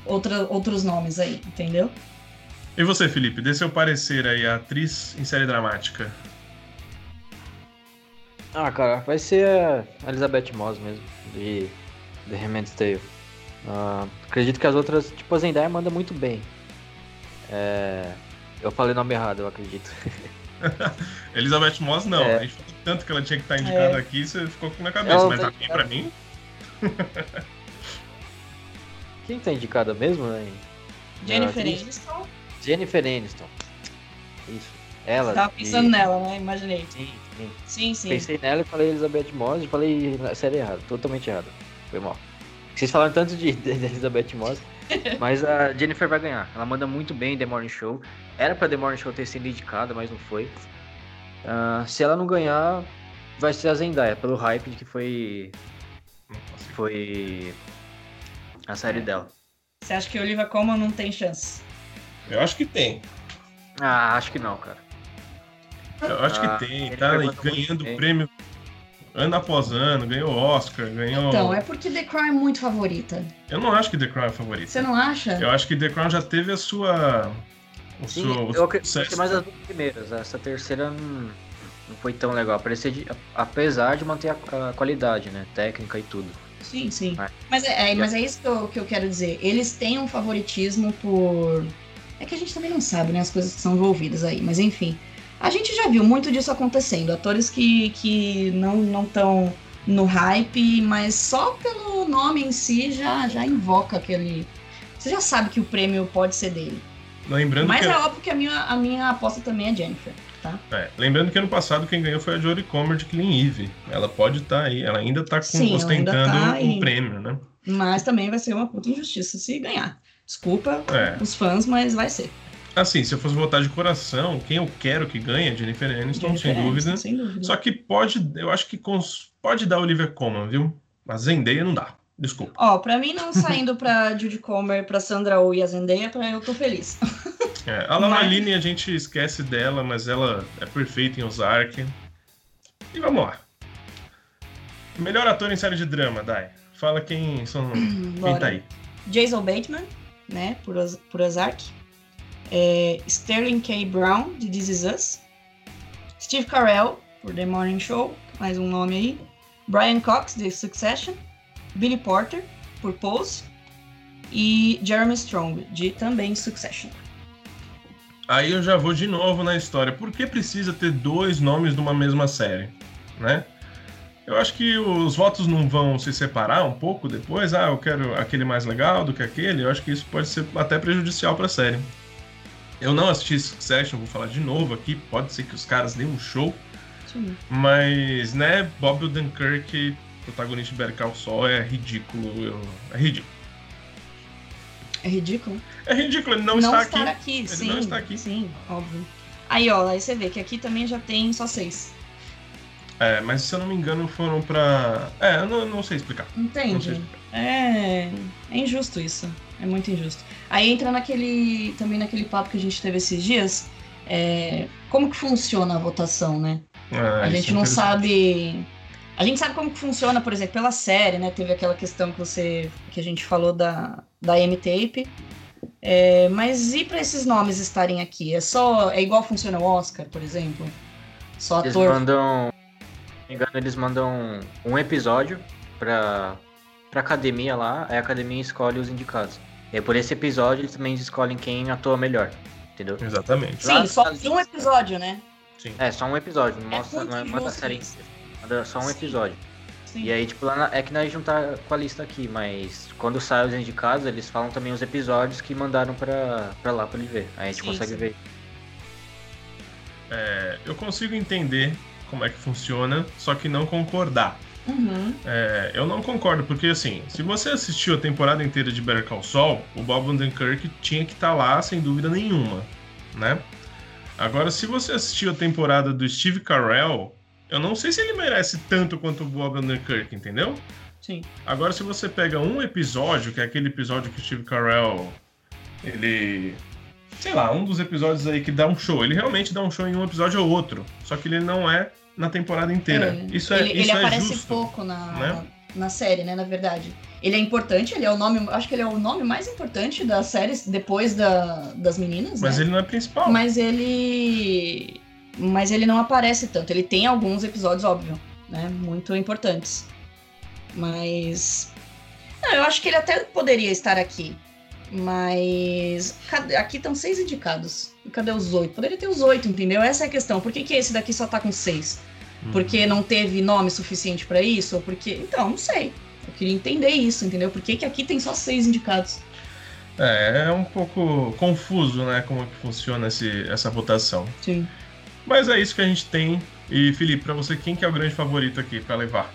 outra, outros nomes aí, entendeu? E você, Felipe, dê seu parecer aí, a atriz em série dramática. Ah, cara, vai ser a Elizabeth Moss mesmo, de The Handmaid's Tale. Ah, acredito que as outras, tipo, a Zendaya manda muito bem. É, Eu falei o nome errado, eu acredito. (laughs) Elizabeth Moss, não. É. A gente falou tanto que ela tinha que estar indicada É. aqui, você ficou na cabeça. Ela Mas tá a mim, pra (laughs) mim, Quem tá indicada mesmo, né? Jennifer? Aniston. Jennifer Aniston. Isso. Ela. Você tava pensando e- nela, né? Imaginei. Sim, sim. Sim, sim. Pensei nela e falei Elizabeth Moss e falei série errada, totalmente errada. Foi mal. Vocês falaram tanto de, de Elizabeth Moss, (laughs) mas a Jennifer vai ganhar. Ela manda muito bem em The Morning Show. Era pra The Morning Show ter sido indicada, mas não foi. Ah, se ela não ganhar, vai ser a Zendaya, pelo hype de que foi, foi a série dela. Você acha que Olivia Colman não tem chance? eu acho que tem. Ah, acho que não, cara. Eu acho Ah, que tem, tá ganhando bem. prêmio ano após ano, ganhou Oscar, ganhou. Então, é porque The Crown é muito favorita. Eu não acho que The Crown é favorito. Você não acha? Eu acho que The Crown já teve a sua. O Sim, seu o eu acredito mais as duas primeiras. Essa terceira não, não foi tão legal. Parecia de- apesar de manter a, a qualidade, né? Técnica e tudo. Sim, sim. Vai. Mas é, é- mas é isso que eu, que eu quero dizer. Eles têm um favoritismo por. É que a gente também não sabe, né? As coisas que são envolvidas aí. Mas enfim. A gente já viu muito disso acontecendo. Atores que, que não estão no hype, mas só pelo nome em si já, já invoca aquele. Você já sabe que o prêmio pode ser dele. Lembrando Mas que, é óbvio que a minha, a minha aposta também é Jennifer, tá? é, lembrando que ano passado quem ganhou foi a Jodie Comer de Clean Eve. Ela pode estar aí, ela ainda tá ela ostentando tá um prêmio, né? Mas também vai ser uma puta injustiça se ganhar. Desculpa É. os fãs, mas vai ser. Assim, se eu fosse votar de coração, quem eu quero que ganhe é Jennifer Aniston, Jennifer sem dúvida. Sem dúvida. Só que pode, eu acho que cons- pode dar Olivia Colman, viu? Mas Zendaya não dá. Desculpa. Ó, pra mim não saindo pra (laughs) Judy Comer, pra Sandra Oh e a Zendaya, pra eu tô feliz. É, a Lana Mas- a gente esquece dela, mas ela é perfeita em Ozark. E vamos lá. Melhor ator em série de drama, Dai. Fala quem são. quem tá aí. Jason Bateman, né, por, por Ozark. É, Sterling K. Brown, de This Is Us. Steve Carell, por The Morning Show, mais um nome aí. Brian Cox, de Succession. Billy Porter, por Pose. E Jeremy Strong, de também Succession. Aí eu já vou de novo na história. Por que precisa ter dois nomes de uma mesma série? Né? Eu acho que os votos não vão se separar um pouco depois. Ah, eu quero aquele mais legal do que aquele. Eu acho que isso pode ser até prejudicial para a série. Eu não assisti Succession, vou falar de novo aqui. Pode ser que os caras deem um show. Sim. Mas, né, Bob Odenkirk, protagonista de Better Call Saul, é ridículo. eu- É ridículo. É ridículo. É ridículo, ele não, não está estar aqui. aqui, Ele sim. não está aqui. Sim, óbvio. Aí, ó, aí você vê que aqui também já tem só seis. É, mas se eu não me engano foram pra. É, eu não, não sei explicar. Não sei explicar. É, é injusto isso. É muito injusto. Aí entra naquele. também naquele papo que a gente teve esses dias. é, como que funciona a votação, né? Ah, a isso gente é não sabe. A gente sabe como que funciona, por exemplo, pela série, né? Teve aquela questão que você. que a gente falou da, da M-Tape. É, mas e para esses nomes estarem aqui? É só. É igual funciona o Oscar, por exemplo? Só Eles ator. mandam. Se não me engano, eles mandam um episódio pra, pra academia lá, aí a academia escolhe os indicados. E aí, por esse episódio eles também escolhem quem atua melhor. Entendeu? Exatamente. Sim, lá só um episódio, né? Sim. É, só um episódio, não É mostra, não é manda a injusto série só um Sim. episódio. Sim. E aí, tipo, lá na, é que nós não tá com a lista aqui, mas quando sai os indicados, eles falam também os episódios que mandaram pra, pra lá pra ele ver. Aí a gente sim, consegue sim. ver. É, eu consigo entender como é que funciona, só que não concordar. Uhum. É, eu não concordo, porque assim, se você assistiu a temporada inteira de Better Call Saul, o Bob Odenkirk tinha que estar tá lá sem dúvida nenhuma, né? Agora, se você assistiu a temporada do Steve Carell, eu não sei se ele merece tanto quanto o Bob Odenkirk, entendeu? Sim. Agora, se você pega um episódio, que é aquele episódio que o Steve Carell, ele sei lá, um dos episódios aí que dá um show. Ele realmente dá um show em um episódio ou outro. Só que ele não é na temporada inteira. É, isso é Ele, isso ele é aparece justo, pouco na, né? na, série, né? Na verdade. Ele é importante, ele é o nome. Acho que ele é o nome mais importante da série depois da, das meninas. Mas né? ele não é principal. Mas ele. Mas ele não aparece tanto. Ele tem alguns episódios, óbvio, né? Muito importantes. Mas. Não, eu acho que ele até poderia estar aqui. Mas aqui estão seis indicados. E cadê os oito? Poderia ter os oito, entendeu? Essa é a questão. Por que, que esse daqui só tá com seis? Uhum. Porque não teve nome suficiente para isso? Ou porque. Então, não sei. Eu queria entender isso, entendeu? Por que, que aqui tem só seis indicados? É, é um pouco confuso, né? Como é que funciona esse, essa votação. Sim. Mas é isso que a gente tem. E, Felipe, para você, quem que é o grande favorito aqui para levar?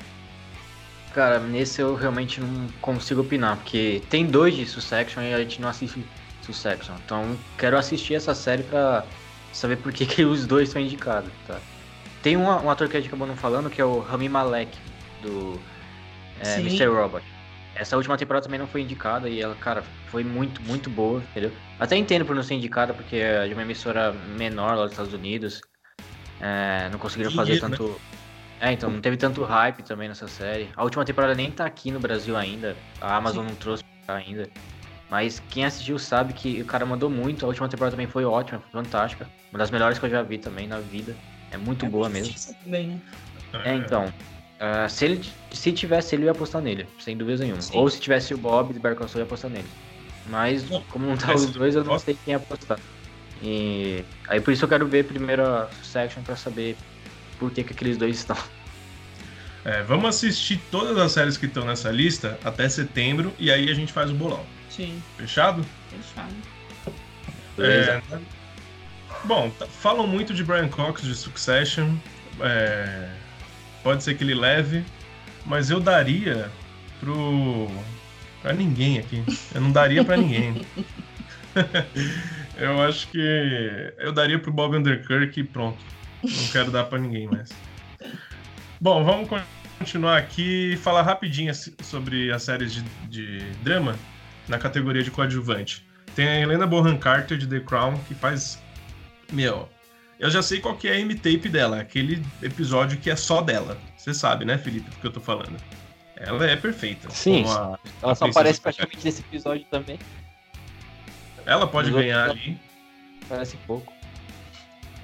Cara, nesse eu realmente não consigo opinar, porque tem dois de Succession e a gente não assiste Succession. Então quero assistir essa série pra saber por que, que os dois são indicados, tá? Tem um, um, ator que a gente acabou não falando, que é o Rami Malek, do é, Mr. Robot. Essa última temporada também não foi indicada e ela, cara, foi muito, muito boa, entendeu? Até entendo por não ser indicada, porque é de uma emissora menor lá dos Estados Unidos. É, não conseguiram fazer né? tanto. Né? É, então não teve tanto hype também nessa série. A última temporada nem tá aqui no Brasil ainda. A Amazon Sim. não trouxe ainda. Mas quem assistiu sabe que o cara mandou muito. A última temporada também foi ótima, foi fantástica. Uma das melhores que eu já vi também na vida. É muito é boa mesmo. Também, né? É, então. Uh, se ele se tivesse ele, eu ia apostar nele, sem dúvida nenhuma. Sim. Ou se tivesse o Bob de Bear eu ia apostar nele. Mas, como não tá os dois, eu não sei quem apostar. E aí por isso eu quero ver primeiro a section pra saber por que, que aqueles dois estão. É, vamos assistir todas as séries que estão nessa lista até setembro e aí a gente faz o bolão. Sim. Fechado? Fechado. É, bom, falam muito de Brian Cox de Succession. É, pode ser que ele leve, mas eu daria pro. pra ninguém aqui. Eu não daria para ninguém. (laughs) (laughs) eu acho que eu daria pro Bob Underkirk e pronto. Não quero dar para ninguém mais. Bom, vamos continuar aqui e falar rapidinho sobre as séries de, de drama na categoria de coadjuvante. Tem a Helena Bonham Carter de The Crown, que faz. Meu, eu já sei qual que é a M-tape dela, aquele episódio que é só dela. Você sabe, né, Felipe, do que eu tô falando. Ela é perfeita. Sim, a, ela a só aparece praticamente nesse episódio também. Ela pode ganhar ali. Parece pouco.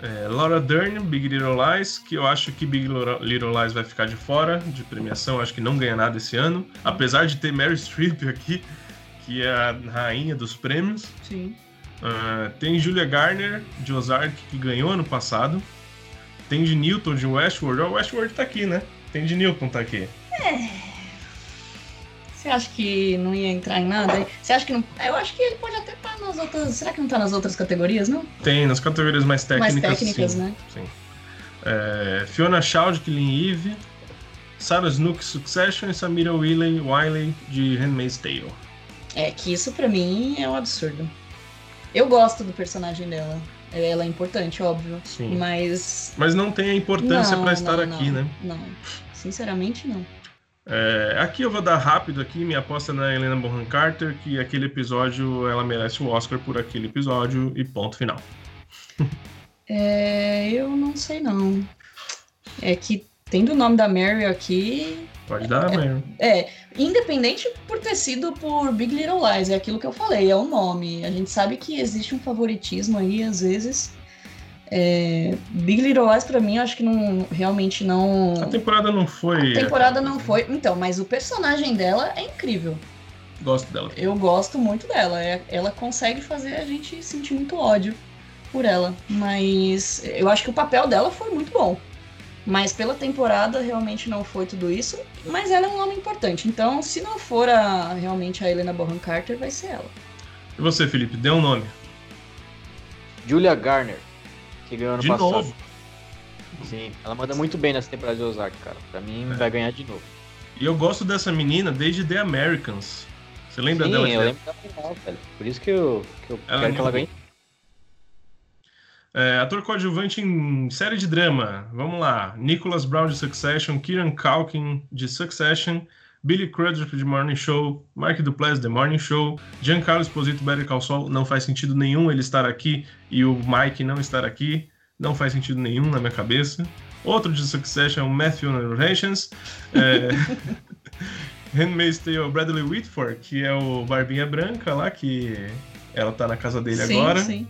É, Laura Dern, Big Little Lies, que eu acho que Big Little Lies vai ficar de fora de premiação, acho que não ganha nada esse ano. Apesar de ter Mary Streep aqui, que é a rainha dos prêmios. Sim. Uh, tem Julia Garner, de Ozark, que ganhou ano passado. Tem de Newton, de Westworld. O Westworld tá aqui, né? Tem de Newton, tá aqui. É. Você acha que não ia entrar em nada? Você acha que não. Eu acho que ele pode até estar nas outras. Será que não está nas outras categorias, não? Tem, nas categorias mais técnicas. Mais técnicas, sim. né? Sim. É, Fiona Shaw de Killing Eve, Sarah Snook Succession e Samira Wiley, Wiley de Handmaid's Tale. É que isso para mim é um absurdo. Eu gosto do personagem dela. Ela é importante, óbvio. Sim. Mas. Mas não tem a importância para estar não, aqui, não, né? Não. Sinceramente, não. É, aqui eu vou dar rápido aqui minha aposta na Helena Bonham Carter, que aquele episódio ela merece o Oscar por aquele episódio e ponto final. (laughs) É, eu não sei não. É que tendo o nome da Mary aqui. Pode dar, é, Mary. É, independente por ter sido por Big Little Lies, é aquilo que eu falei, é o nome. A gente sabe que existe um favoritismo aí, às vezes. É, Big Little Lies pra mim, acho que não realmente não. A temporada não foi. A temporada não foi. Então, mas o personagem dela é incrível. Gosto dela. Eu gosto muito dela. É, ela consegue fazer a gente sentir muito ódio por ela. Mas eu acho que o papel dela foi muito bom. Mas pela temporada realmente não foi tudo isso. Mas ela é um nome importante. Então, se não for a, realmente a Helena Bonham Carter, vai ser ela. E você, Felipe, dê um nome. Julia Garner, que ganhou ano De passado. novo. Sim, ela manda muito bem nessa temporada de Ozark, cara. Pra mim, É. vai ganhar de novo. E eu gosto dessa menina desde The Americans. Você lembra Sim, dela? eu que- lembro da final, velho. Por isso que eu, que eu Ela é quero que ela ganhe. É, ator coadjuvante em série de drama. Vamos lá. Nicholas Brown de Succession, Kieran Culkin de Succession, Billy Crudup de Morning Show, Mark Duplass de Morning Show, Giancarlo Esposito Better Call Saul. Não faz sentido nenhum ele estar aqui e o Mike não estar aqui. Não faz sentido nenhum na minha cabeça. Outro de Succession, Matthew Narrations. É... (laughs) Handmaid's Tale, Bradley Whitford, que é o Barbinha Branca lá, que ela tá na casa dele sim, agora. sim.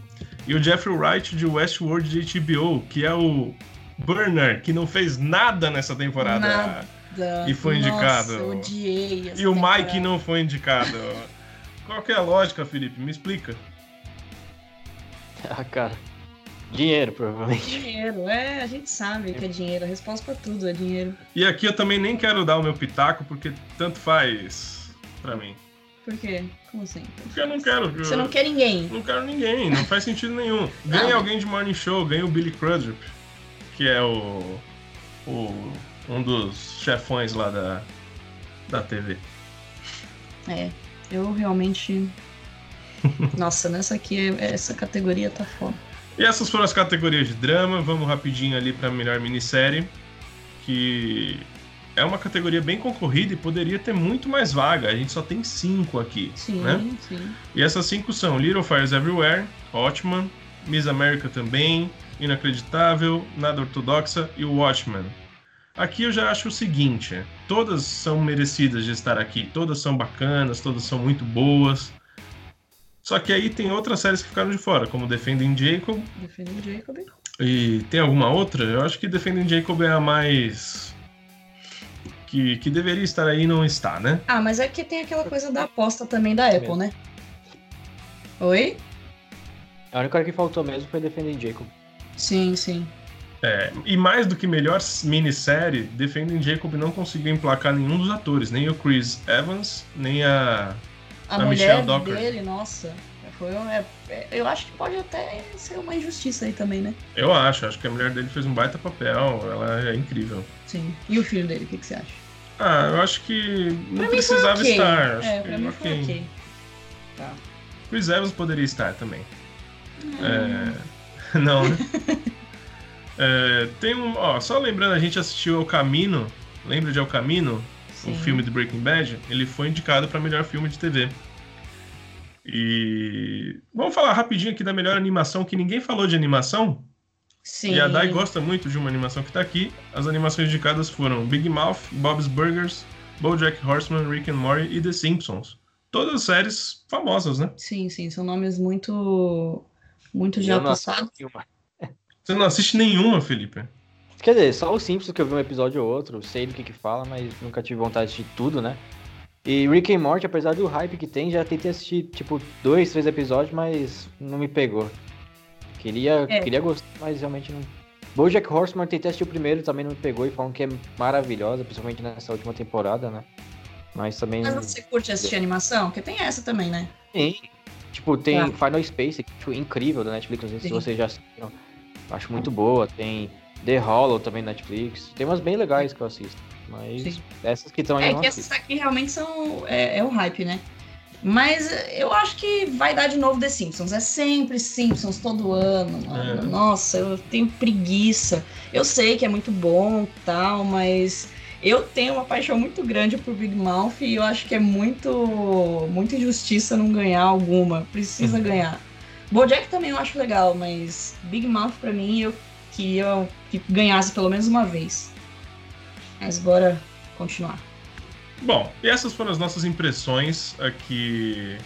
E o Jeffrey Wright de Westworld de HBO, que é o Burner, que não fez nada nessa temporada. Nada. E foi Nossa, indicado. odiei essa E o temporada. Mike não foi indicado. Qual que é a lógica, Felipe? Me explica. Ah, cara. Dinheiro, provavelmente. Dinheiro, é, a gente sabe que é dinheiro. A resposta pra tudo é dinheiro. E aqui eu também nem quero dar o meu pitaco, porque tanto faz pra mim. Por quê? Como assim? Porque eu não quero. eu- Você não quer ninguém. Não quero ninguém, não faz sentido nenhum. Ganha alguém de Morning Show, ganha o Billy Crudup, que é o, o um dos chefões lá da, da TV. É, eu realmente. (laughs) Nossa, nessa aqui, essa categoria tá foda. E essas foram as categorias de drama. Vamos rapidinho ali para melhor minissérie, que é uma categoria bem concorrida e poderia ter muito mais vaga. A gente só tem cinco aqui, Sim, né? sim. E essas cinco são Little Fires Everywhere, ótima, Miss America também, Inacreditável, Nada Ortodoxa e Watchmen. Aqui eu já acho o seguinte, todas são merecidas de estar aqui, todas são bacanas, todas são muito boas. Só que aí tem outras séries que ficaram de fora, como Defending Jacob, Defendo o Jacob. e tem alguma outra? Eu acho que Defending Jacob é a mais. que, que deveria estar aí e não está, né? Ah, mas é que tem aquela coisa da aposta também da Apple, né? Oi? A única coisa que faltou mesmo foi Defending Jacob. Sim, sim. É, e mais do que melhor minissérie, Defending Jacob não conseguiu emplacar nenhum dos atores, nem o Chris Evans, nem a. A, A mulher Michelle Docker. dele, nossa. Foi um, é- é- eu acho que pode até ser uma injustiça aí também, né? Eu acho, acho que a mulher dele fez um baita papel, ela é incrível. Sim. E o filho dele, o que, que você acha? Ah, eu acho que não Pra precisava foi ok. estar. Acho É, pra mim foi ok. Tá. Chris Evans poderia estar também. É, (laughs) Não, né? (laughs) É, tem um. Ó, só lembrando, a gente assistiu El Camino. Lembra de El Camino? Sim. o filme do Breaking Bad, ele foi indicado para melhor filme de TV. E vamos falar rapidinho aqui da melhor animação, que ninguém falou de animação. Sim. E a Dai gosta muito de uma animação que tá aqui. As animações indicadas foram Big Mouth, Bob's Burgers, BoJack Horseman, Rick and Morty e The Simpsons. Todas séries famosas, né? Sim, sim. São nomes muito. Muito já passados. uma. Você não assiste nenhuma, Felipe. Quer dizer, só o Simpsons que eu vi um episódio ou outro, sei do que que fala, mas nunca tive vontade de assistir tudo, né? E Rick and Morty, apesar do hype que tem, já tentei assistir, tipo, dois, três episódios, mas não me pegou. Queria, É. queria gostar, mas realmente não... BoJack Horseman, tentei assistir o primeiro, também não me pegou, e falam que é maravilhosa, principalmente nessa última temporada, né? Mas também... Mas você curte assistir animação? Porque tem essa também, né? Sim. Tipo, tem Tá. Final Space, que, tipo, incrível da Netflix, não sei se vocês já assistiram. Acho muito boa. Tem The Hollow também na Netflix. Tem umas bem legais que eu assisto. Mas Sim. essas que estão aí É que essas aqui realmente são. É, é o hype, né? Mas eu acho que vai dar de novo The Simpsons. É sempre Simpsons todo ano. mano. É. Nossa, eu tenho preguiça. Eu sei que é muito bom tal, mas eu tenho uma paixão muito grande por Big Mouth e eu acho que é muito, muita injustiça não ganhar alguma. Precisa Uhum. ganhar. Bojack também eu acho legal, mas Big Mouth pra mim eu queria que ganhasse pelo menos uma vez. Mas bora continuar. Bom, e essas foram as nossas impressões aqui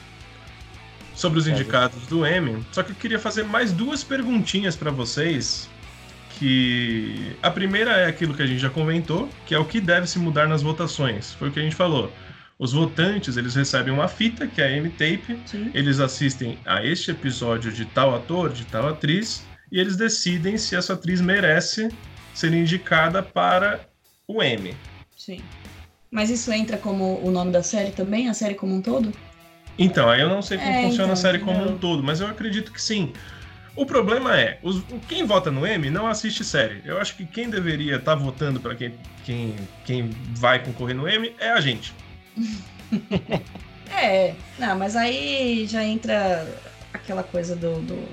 sobre os indicados do Emmy. Só que eu queria fazer mais duas perguntinhas para vocês. Que a primeira é aquilo que a gente já comentou, que é o que deve se mudar nas votações. Foi o que a gente falou. Os votantes eles recebem uma fita, que é a M-Tape, eles assistem a este episódio de tal ator, de tal atriz, e eles decidem se essa atriz merece ser indicada para o M. Sim. Mas isso entra como o nome da série também, a série como um todo? Então, aí eu não sei como É, funciona então, a série como entendeu? um todo, mas eu acredito que sim. O problema é, os- quem vota no M não assiste série. Eu acho que quem deveria estar votando para quem, quem, quem vai concorrer no M é a gente. (laughs) É, não, mas aí já entra aquela coisa do, do-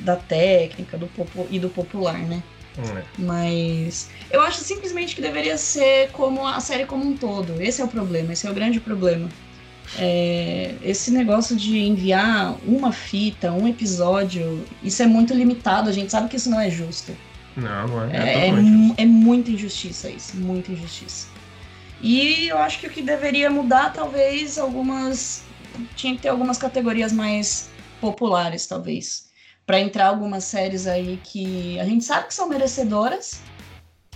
da técnica do e do popular, né? É. Mas eu acho simplesmente que deveria ser como a série como um todo. Esse é o problema, esse é o grande problema. É, esse negócio de enviar uma fita, um episódio, isso é muito limitado. A gente sabe que isso não é justo. Não, é. É, É, é, é muita injustiça isso, muita injustiça. E eu acho que o que deveria mudar, talvez, algumas. Tinha que ter algumas categorias mais populares, talvez. Pra entrar algumas séries aí que a gente sabe que são merecedoras.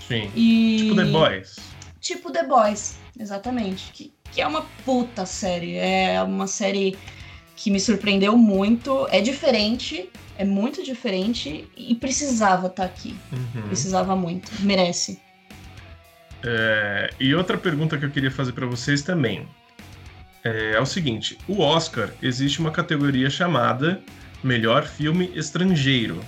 Sim. E. Tipo The Boys. Tipo The Boys, exatamente. Que, que é uma puta série. É uma série que me surpreendeu muito. É diferente, é muito diferente e precisava estar aqui. Uhum. Precisava muito. Merece. É, e outra pergunta que eu queria fazer para vocês também é, é o seguinte: o Oscar existe uma categoria chamada Melhor Filme Estrangeiro.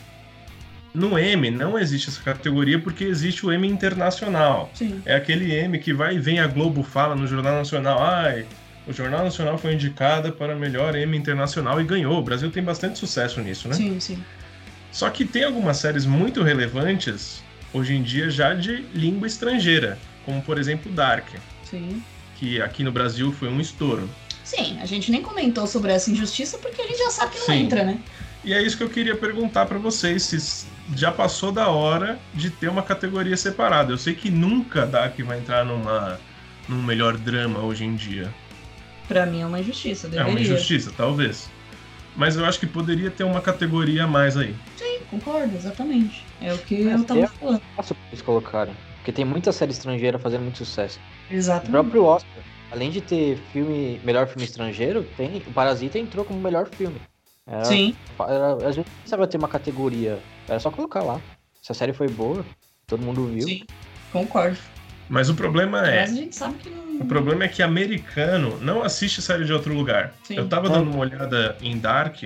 No M não existe essa categoria porque existe o M Internacional. Sim. É aquele M que vai e vem a Globo fala no Jornal Nacional, ai, o Jornal Nacional foi indicada para melhor M Internacional e ganhou. O Brasil tem bastante sucesso nisso, né? Sim, sim. Só que tem algumas séries muito relevantes hoje em dia já de língua estrangeira, como por exemplo Dark, Sim. que aqui no Brasil foi um estouro. Sim, a gente nem comentou sobre essa injustiça porque a gente já sabe que não Sim. entra, né? E é isso que eu queria perguntar para vocês, se já passou da hora de ter uma categoria separada. Eu sei que nunca Dark vai entrar numa num melhor drama hoje em dia. Pra mim é uma injustiça, É deveria. uma injustiça, talvez. Mas eu acho que poderia ter uma categoria a mais aí. Sim, concordo, exatamente. É o que Mas eu tava eu- falando. Fácil pra eles colocarem. Porque tem muita série estrangeira fazendo muito sucesso. O Exatamente. próprio Oscar, além de ter filme, melhor filme estrangeiro, tem, o Parasita entrou como melhor filme. Era, Sim, era, às vezes não precisava ter uma categoria. Era só colocar lá. Se a série foi boa, todo mundo viu. sim, concordo. Mas o problema é, Mas a gente sabe que não. o problema é que americano não assiste série de outro lugar. Sim. Eu tava dando uma olhada em Dark,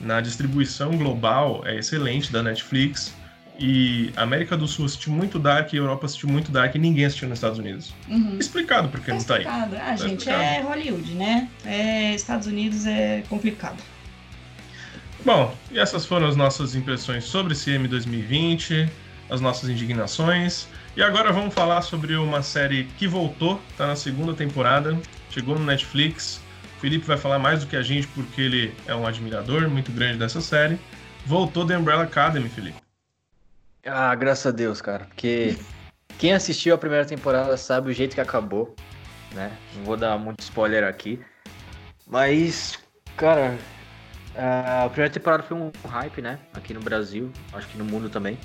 na distribuição global é excelente da Netflix. E a América do Sul assistiu muito Dark e a Europa assistiu muito Dark e ninguém assistiu nos Estados Unidos. Uhum. Explicado porque Tá não tá aí. explicado. Ah, gente, explicado. é Hollywood, né? É Estados Unidos é complicado. Bom, e essas foram as nossas impressões sobre CM 2020, as nossas indignações. E agora vamos falar sobre uma série que voltou, tá na segunda temporada, chegou no Netflix. O Felipe vai falar mais do que a gente porque ele é um admirador muito grande dessa série. Voltou The Umbrella Academy, Felipe. Ah, graças a Deus, cara. Porque quem assistiu a primeira temporada sabe o jeito que acabou, né? Não vou dar muito spoiler aqui. Mas, cara, a primeira temporada foi um hype, né? Aqui no Brasil, acho que no mundo também.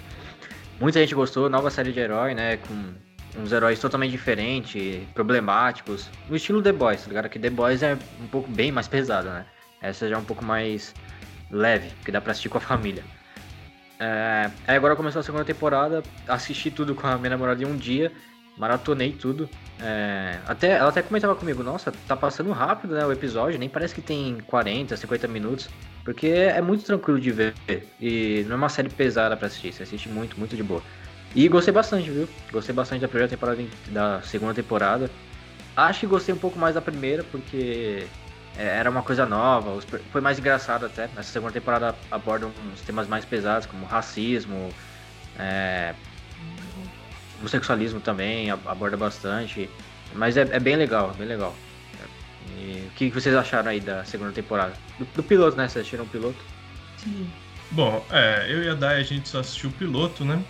Muita gente gostou, nova série de herói, né? Com uns heróis totalmente diferentes, problemáticos. No estilo The Boys, tá ligado? Que The Boys é um pouco bem mais pesada, né? Essa já é um pouco mais leve, que dá pra assistir com a família. É, aí agora começou a segunda temporada, assisti tudo com a minha namorada em um dia, maratonei tudo. É, até, ela até comentava comigo, nossa, tá passando rápido né, o episódio, nem parece que tem 40, 50 minutos, porque é muito tranquilo de ver e não é uma série pesada pra assistir, você assiste muito, muito de boa. E gostei bastante, viu? Gostei bastante da primeira temporada da segunda temporada. Acho que gostei um pouco mais da primeira, porque era uma coisa nova, foi mais engraçado até. Nessa segunda temporada abordam uns temas mais pesados, como racismo, é, homossexualismo também, ab- aborda bastante. Mas é, é bem legal, é bem legal. E o que que vocês acharam aí da segunda temporada? Do, do piloto, né? Vocês assistiram o piloto? Sim. Bom, é, eu e a Dai a gente só assistiu o piloto, né?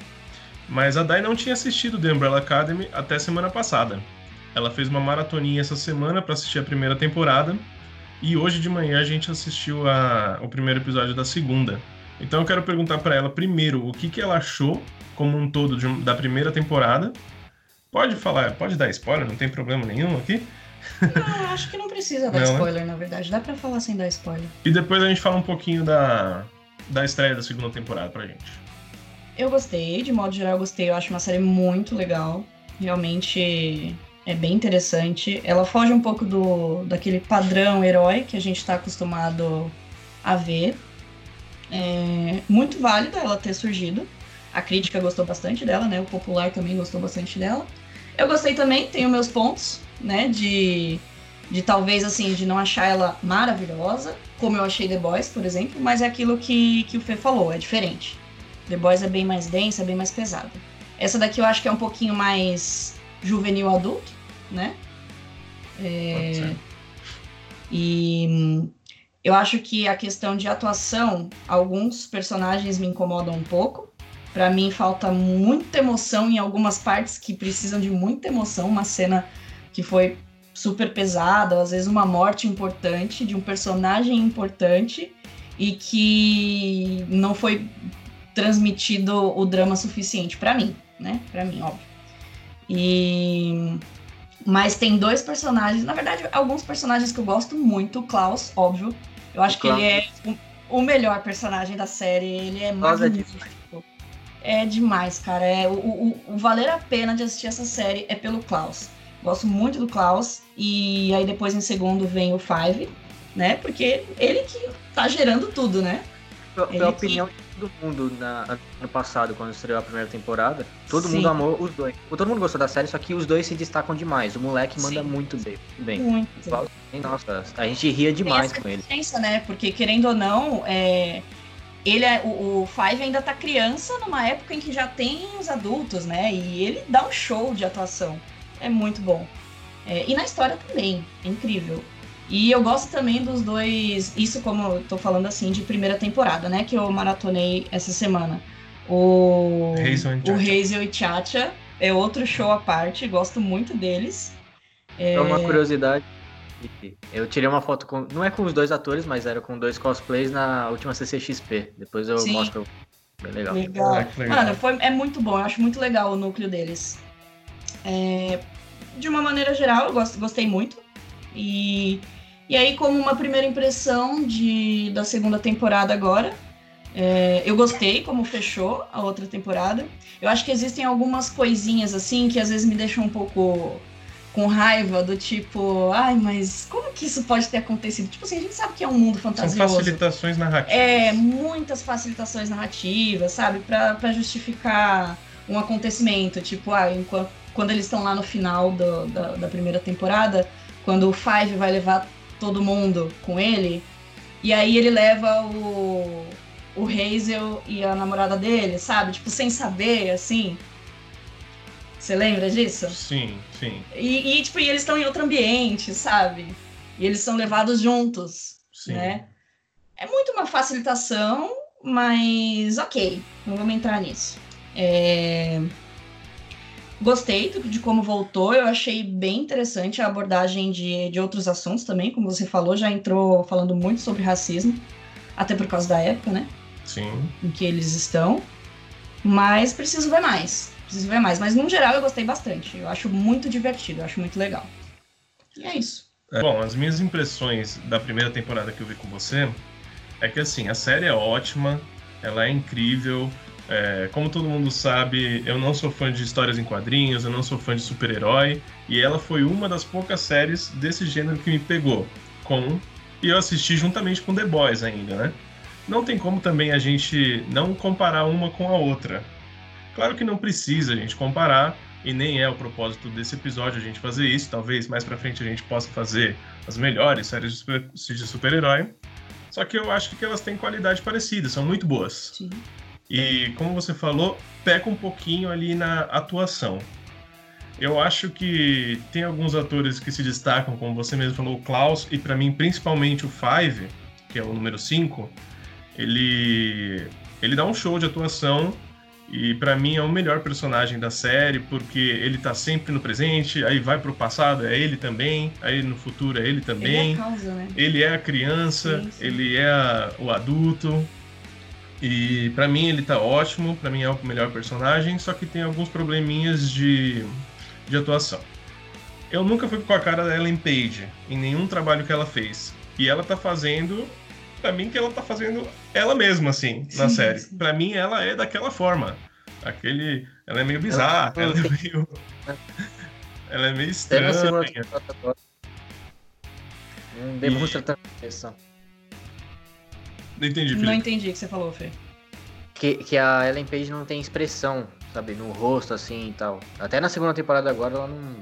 Mas a Dai não tinha assistido The Umbrella Academy até semana passada. Ela fez uma maratoninha essa semana para assistir a primeira temporada e hoje de manhã a gente assistiu a- o primeiro episódio da segunda. Então eu quero perguntar para ela primeiro o que, que ela achou como um todo de da primeira temporada. Pode falar, pode dar spoiler, não tem problema nenhum aqui. Não, acho que não precisa dar Não, né? spoiler, na verdade. Dá pra falar sem dar spoiler. E depois a gente fala um pouquinho da, da estreia da segunda temporada pra gente. Eu gostei, de modo geral eu gostei. Eu acho uma série muito legal. Realmente é bem interessante. Ela foge um pouco do daquele padrão herói que a gente está acostumado a ver. É muito válida ela ter surgido. A crítica gostou bastante dela, né? O popular também gostou bastante dela. Eu gostei também, tenho meus pontos, né? De, de talvez assim, de não achar ela maravilhosa, como eu achei The Boys, por exemplo, mas é aquilo que, que o Fê falou, é diferente. The Boys é bem mais densa, é bem mais pesada. Essa daqui eu acho que é um pouquinho mais juvenil adulto, né? É... E eu acho que a questão de atuação, alguns personagens me incomodam um pouco. Para mim falta muita emoção em algumas partes que precisam de muita emoção, uma cena que foi super pesada, às vezes uma morte importante de um personagem importante e que não foi transmitido o drama suficiente para mim, né? Para mim, óbvio. E mas tem dois personagens, na verdade, alguns personagens que eu gosto muito, o Klaus, óbvio, eu acho que ele é o, o, melhor personagem da série. Ele é, é magnífico. É demais, cara. É, o, o, o, valer a pena de assistir essa série é pelo Klaus. Gosto muito do Klaus. E aí depois em segundo vem o Five, né? Porque ele que tá gerando tudo, né? Pela opinião que todo mundo na, ano passado, quando estreou a primeira temporada, todo Sim. mundo amou os dois. Todo mundo gostou da série, só que os dois se destacam demais. O moleque manda Sim. muito bem. bem. Muito. Nossa, a gente ria demais com ele. né? Porque, querendo ou não, é... ele é, o, o Five ainda tá criança numa época em que já tem os adultos, né? E ele dá um show de atuação. É muito bom. É, e na história também, é incrível. E eu gosto também dos dois, isso como eu tô falando assim, de primeira temporada, né? Que eu maratonei essa semana. O Hazel, o Hazel e Chacha é outro show à parte, gosto muito deles. É, é uma curiosidade. Eu tirei uma foto com. Não é com os dois atores, mas era com dois cosplays na última CCXP. Depois eu Sim. mostro. Bem legal. legal. É, legal. Mano, foi, é muito bom, eu acho muito legal o núcleo deles. É, de uma maneira geral, eu gost, gostei muito. E e aí, como uma primeira impressão de, da segunda temporada agora, é, eu gostei como fechou a outra temporada. Eu acho que existem algumas coisinhas assim que às vezes me deixam um pouco com raiva, do tipo, ai, mas como que isso pode ter acontecido? Tipo assim, a gente sabe que é um mundo fantasioso. São facilitações narrativas. É, muitas facilitações narrativas, sabe? para justificar um acontecimento. Tipo, ah, enquanto, quando eles estão lá no final do, da, da primeira temporada, quando o Five vai levar todo mundo com ele. E aí ele leva o, o Hazel e a namorada dele, sabe? Tipo, sem saber, assim. Você lembra disso? Sim, sim. E, e tipo, e eles estão em outro ambiente, sabe? E eles são levados juntos, sim. né? É muito uma facilitação, mas ok, não vamos entrar nisso. É... Gostei de como voltou, eu achei bem interessante a abordagem de, de outros assuntos também, como você falou, já entrou falando muito sobre racismo, até por causa da época, né? Sim. Em que eles estão. Mas preciso ver mais. Preciso ver mais. Mas no geral eu gostei bastante. Eu acho muito divertido, eu acho muito legal. E é isso. É, bom, as minhas impressões da primeira temporada que eu vi com você é que assim, a série é ótima, ela é incrível, é, como todo mundo sabe, eu não sou fã de histórias em quadrinhos, eu não sou fã de super-herói, e ela foi uma das poucas séries desse gênero que me pegou. Com e eu assisti juntamente com The Boys ainda, né? Não tem como também a gente não comparar uma com a outra. Claro que não precisa a gente comparar, e nem é o propósito desse episódio a gente fazer isso. Talvez mais pra frente a gente possa fazer as melhores séries de super-herói. Só que eu acho que elas têm qualidade parecida, são muito boas. Sim. E como você falou, peca um pouquinho ali na atuação. Eu acho que tem alguns atores que se destacam, como você mesmo falou, o Klaus, e para mim principalmente o Five, que é o número 5, ele ele dá um show de atuação e para mim é o melhor personagem da série, porque ele tá sempre no presente, aí vai pro passado, é ele também, aí no futuro é ele também. Ele é a, causa, né? ele é a criança, sim, sim. ele é a, o adulto. E para mim ele tá ótimo, para mim é o melhor personagem, só que tem alguns probleminhas de, de atuação. Eu nunca fui com a cara da Ellen Page em nenhum trabalho que ela fez. E ela tá fazendo pra mim que ela tá fazendo ela mesma, assim, na Sim, série. Pra mim, ela é daquela forma. Aquele. Ela é meio bizarra, Ela- ela é meio. (laughs) ela é meio Até na segunda estranha. agora. Não demonstra tanta pressão. Não entendi, Não Felipe. entendi o que você falou, Fê. Que, que a Ellen Page não tem expressão, sabe, no rosto assim e tal. Até na segunda temporada agora ela não.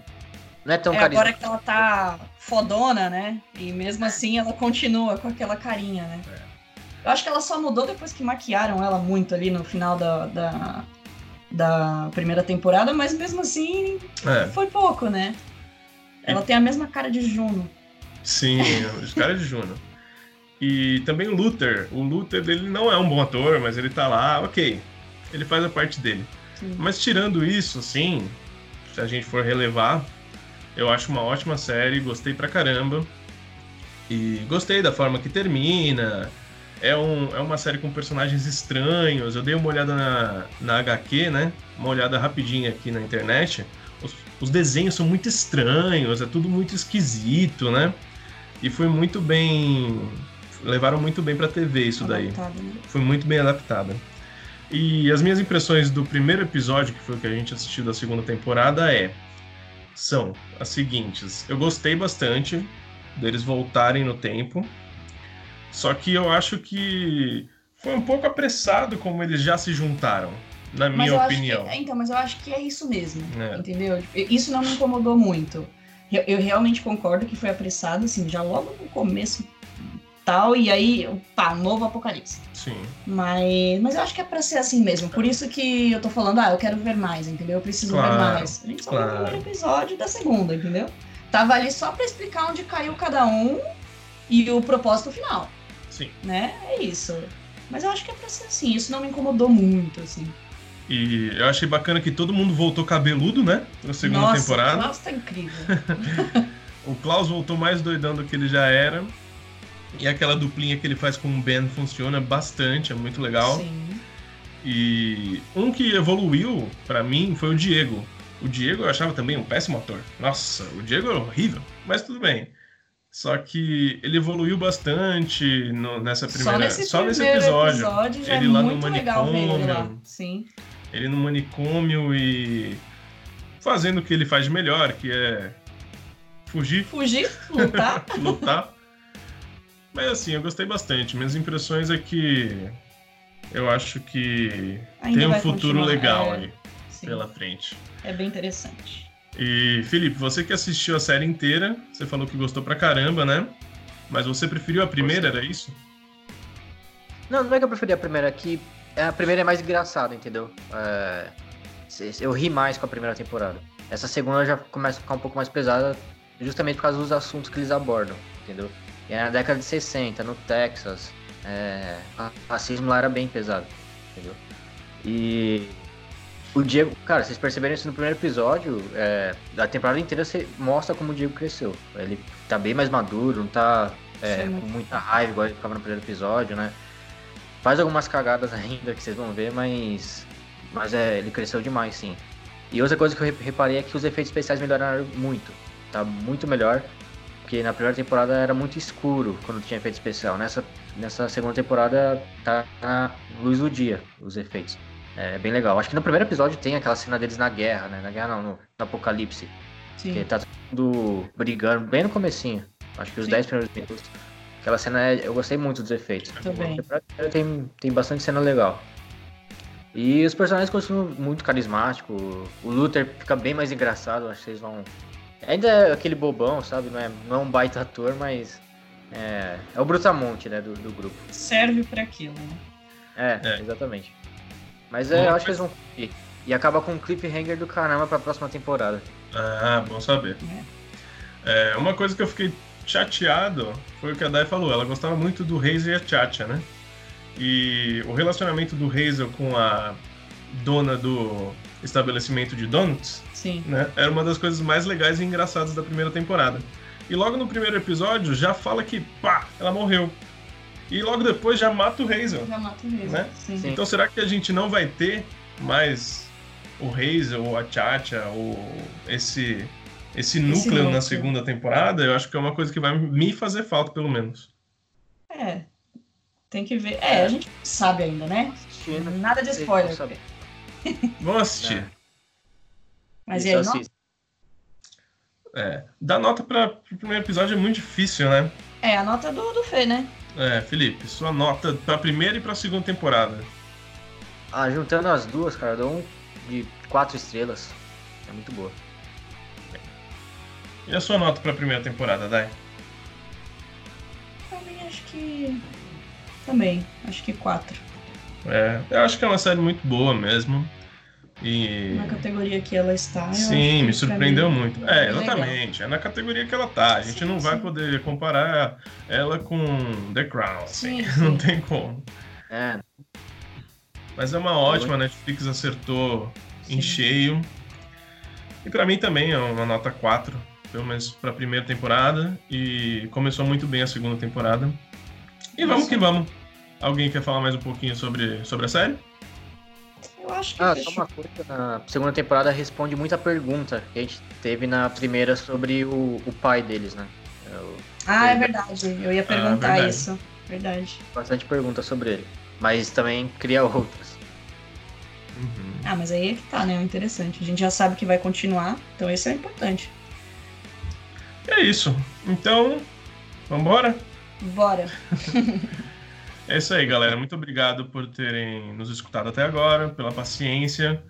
Não é tão É carismática. agora que ela tá fodona, né? E mesmo assim ela continua com aquela carinha, né? Eu acho que ela só mudou depois que maquiaram ela muito ali no final da, da, da primeira temporada, mas mesmo assim É, foi pouco, né? Ela tem a mesma cara de Juno. sim, os caras de Juno. (laughs) E também o Luther. O Luther, ele não é um bom ator, mas ele tá lá, ok. Ele faz a parte dele. Sim. Mas tirando isso, assim, se a gente for relevar, eu acho uma ótima série, gostei pra caramba. E gostei da forma que termina. É, um, é uma série com personagens estranhos. Eu dei uma olhada na, na HQ, né? Uma olhada rapidinha aqui na internet. Os, os desenhos são muito estranhos, é tudo muito esquisito, né? E foi muito bem. Levaram muito bem pra TV isso daí Adaptado, né? foi muito bem adaptada. E as minhas impressões do primeiro episódio, que foi o que a gente assistiu da segunda temporada, é são as seguintes. Eu gostei bastante deles voltarem no tempo, só que eu acho que foi um pouco apressado como eles já se juntaram, na Mas minha opinião. que, então, mas eu acho que é isso mesmo, É. entendeu? Isso não me incomodou muito. Eu, eu realmente concordo que foi apressado, assim, já logo no começo tal, e aí, pá, novo apocalipse. Sim, Mas, mas eu acho que é pra ser assim mesmo. Por isso que eu tô falando, ah, eu quero ver mais, entendeu? Eu preciso Claro, ver mais. A gente só viu o claro. primeiro episódio da segunda, entendeu? Tava ali só pra explicar onde caiu cada um e o propósito final, sim. né? É isso. Mas eu acho que é pra ser assim. Isso não me incomodou muito, assim. E eu achei bacana que todo mundo voltou cabeludo, né? Na segunda Nossa, temporada. o Klaus tá incrível. (laughs) O Klaus voltou mais doidão do que ele já era. E aquela duplinha que ele faz com o Ben funciona bastante, é muito legal. Sim. E um que evoluiu pra mim foi o Diego. O Diego eu achava também um péssimo ator. Nossa, o Diego é horrível, mas tudo bem. Só que ele evoluiu bastante no- nessa primeira, Só nesse, só nesse primeiro episódio. já Ele é lá no ver ele lá. manicômio. Sim. Ele no manicômio e fazendo o que ele faz de melhor, que é fugir, Fugir, lutar. (laughs) lutar. Mas assim, eu gostei bastante. Minhas impressões é que eu acho que Ainda tem um futuro legal é, aí sim. pela frente. É bem interessante. E Felipe, você que assistiu a série inteira, você falou que gostou pra caramba, né? Mas você preferiu a primeira, era isso? Não, não é que eu preferi a primeira, é que a primeira é mais engraçada, entendeu? É, eu ri mais com a primeira temporada. Essa segunda já começa a ficar um pouco mais pesada, justamente por causa dos assuntos que eles abordam, entendeu? E é na década de 60, no Texas, é, o racismo lá era bem pesado, entendeu? E o Diego, cara, vocês perceberam isso no primeiro episódio, é, da temporada inteira você mostra como o Diego cresceu. Ele tá bem mais maduro, não tá é, com muita raiva igual ele ficava no primeiro episódio, né? Faz algumas cagadas ainda que vocês vão ver, mas. Mas é, ele cresceu demais, sim. E outra coisa que eu re- reparei é que os efeitos especiais melhoraram muito. Tá muito melhor. Porque na primeira temporada era muito escuro quando tinha efeito especial. Nessa, nessa segunda temporada tá na luz do dia os efeitos. É bem legal. Acho que no primeiro episódio tem aquela cena deles na guerra, né? Na guerra não, no, no apocalipse. Que Sim. tá todo mundo brigando bem no comecinho. Acho que os Sim. 10 primeiros minutos. Aquela cena é, eu gostei muito dos efeitos. Também. Tem, tem bastante cena legal. E os personagens continuam muito carismáticos. O Luther fica bem mais engraçado, acho que vocês vão. Ainda é aquele bobão, sabe? Não é, não é um baita ator, mas. É, é o Brutamonte, né? Do, do grupo. Serve pra aquilo, né? É, É. exatamente. Mas é, eu acho que eles vão conseguir. E acaba com um cliffhanger do caramba pra próxima temporada. Ah, bom saber. É, uma coisa que eu fiquei chateado foi o que a Dai falou. Ela gostava muito do Hazel e a Chacha, né? E o relacionamento do Hazel com a dona do estabelecimento de donuts Sim. né? Era uma das coisas mais legais e engraçadas da primeira temporada. E logo no primeiro episódio já fala que, pá, ela morreu. E logo depois já mata o Hazel. Já mata mesmo. Né? Sim. Sim. Então será que a gente não vai ter mais o Hazel, ou a Chacha, ou esse, esse núcleo núcleo. na segunda temporada? Eu acho que é uma coisa que vai me fazer falta, pelo menos. É. Tem que ver. É, a gente sabe ainda, né? Nada de spoiler. Vão. Vamos assistir. É. Mas Isso, e aí, assista. nota? É, dar nota para o primeiro episódio é muito difícil, né? É, a nota do, do Fê, né? É, Felipe, sua nota para a primeira e para a segunda temporada. Ah, juntando as duas, cara, eu dou um de quatro estrelas. É muito boa. E a sua nota para a primeira temporada, Dai? Também acho que. Também, acho que quatro. É, eu acho que é uma série muito boa mesmo. E. Na categoria que ela está. Sim, me surpreendeu mim muito. é É, legal. exatamente. É na categoria que ela tá. A gente Sim, não vai sim. poder comparar ela com The Crown. assim. Sim, (laughs) Não tem como. É, Mas é uma ótima, a Netflix acertou em cheio. E pra mim também é uma nota 4, pelo menos pra primeira temporada. E começou muito bem a segunda temporada. E vamos que vamos. Alguém quer falar mais um pouquinho sobre, sobre a série? Eu acho que Ah, só uma coisa, na segunda temporada responde muita pergunta que a gente teve na primeira sobre o, o pai deles, né? É, o- Ah, é verdade. Eu ia perguntar verdade. isso. Verdade. Bastante pergunta sobre ele. Mas também cria outras. Uhum. Ah, mas aí é que tá, né? É interessante. A gente já sabe que vai continuar, então esse é importante. É isso. Então, vambora? Bora. (laughs) É isso aí, galera. Muito obrigado por terem nos escutado até agora, pela paciência.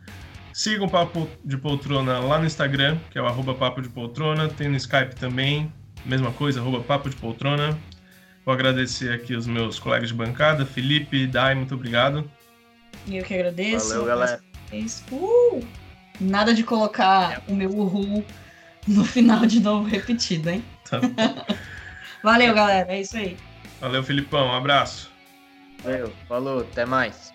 Sigam o Papo de Poltrona lá no Instagram, que é o arroba Papo de Poltrona. Tem no Skype também, mesma coisa, arroba Papo de Poltrona. Vou agradecer aqui os meus colegas de bancada, Felipe e Dai, muito obrigado. E eu que agradeço. Valeu, galera. Uh! Nada de colocar o meu uhul no final de novo repetido, hein? Tá bom. (laughs) Valeu, galera. É isso aí. Valeu, Filipão. Um abraço. Valeu, falou, até mais.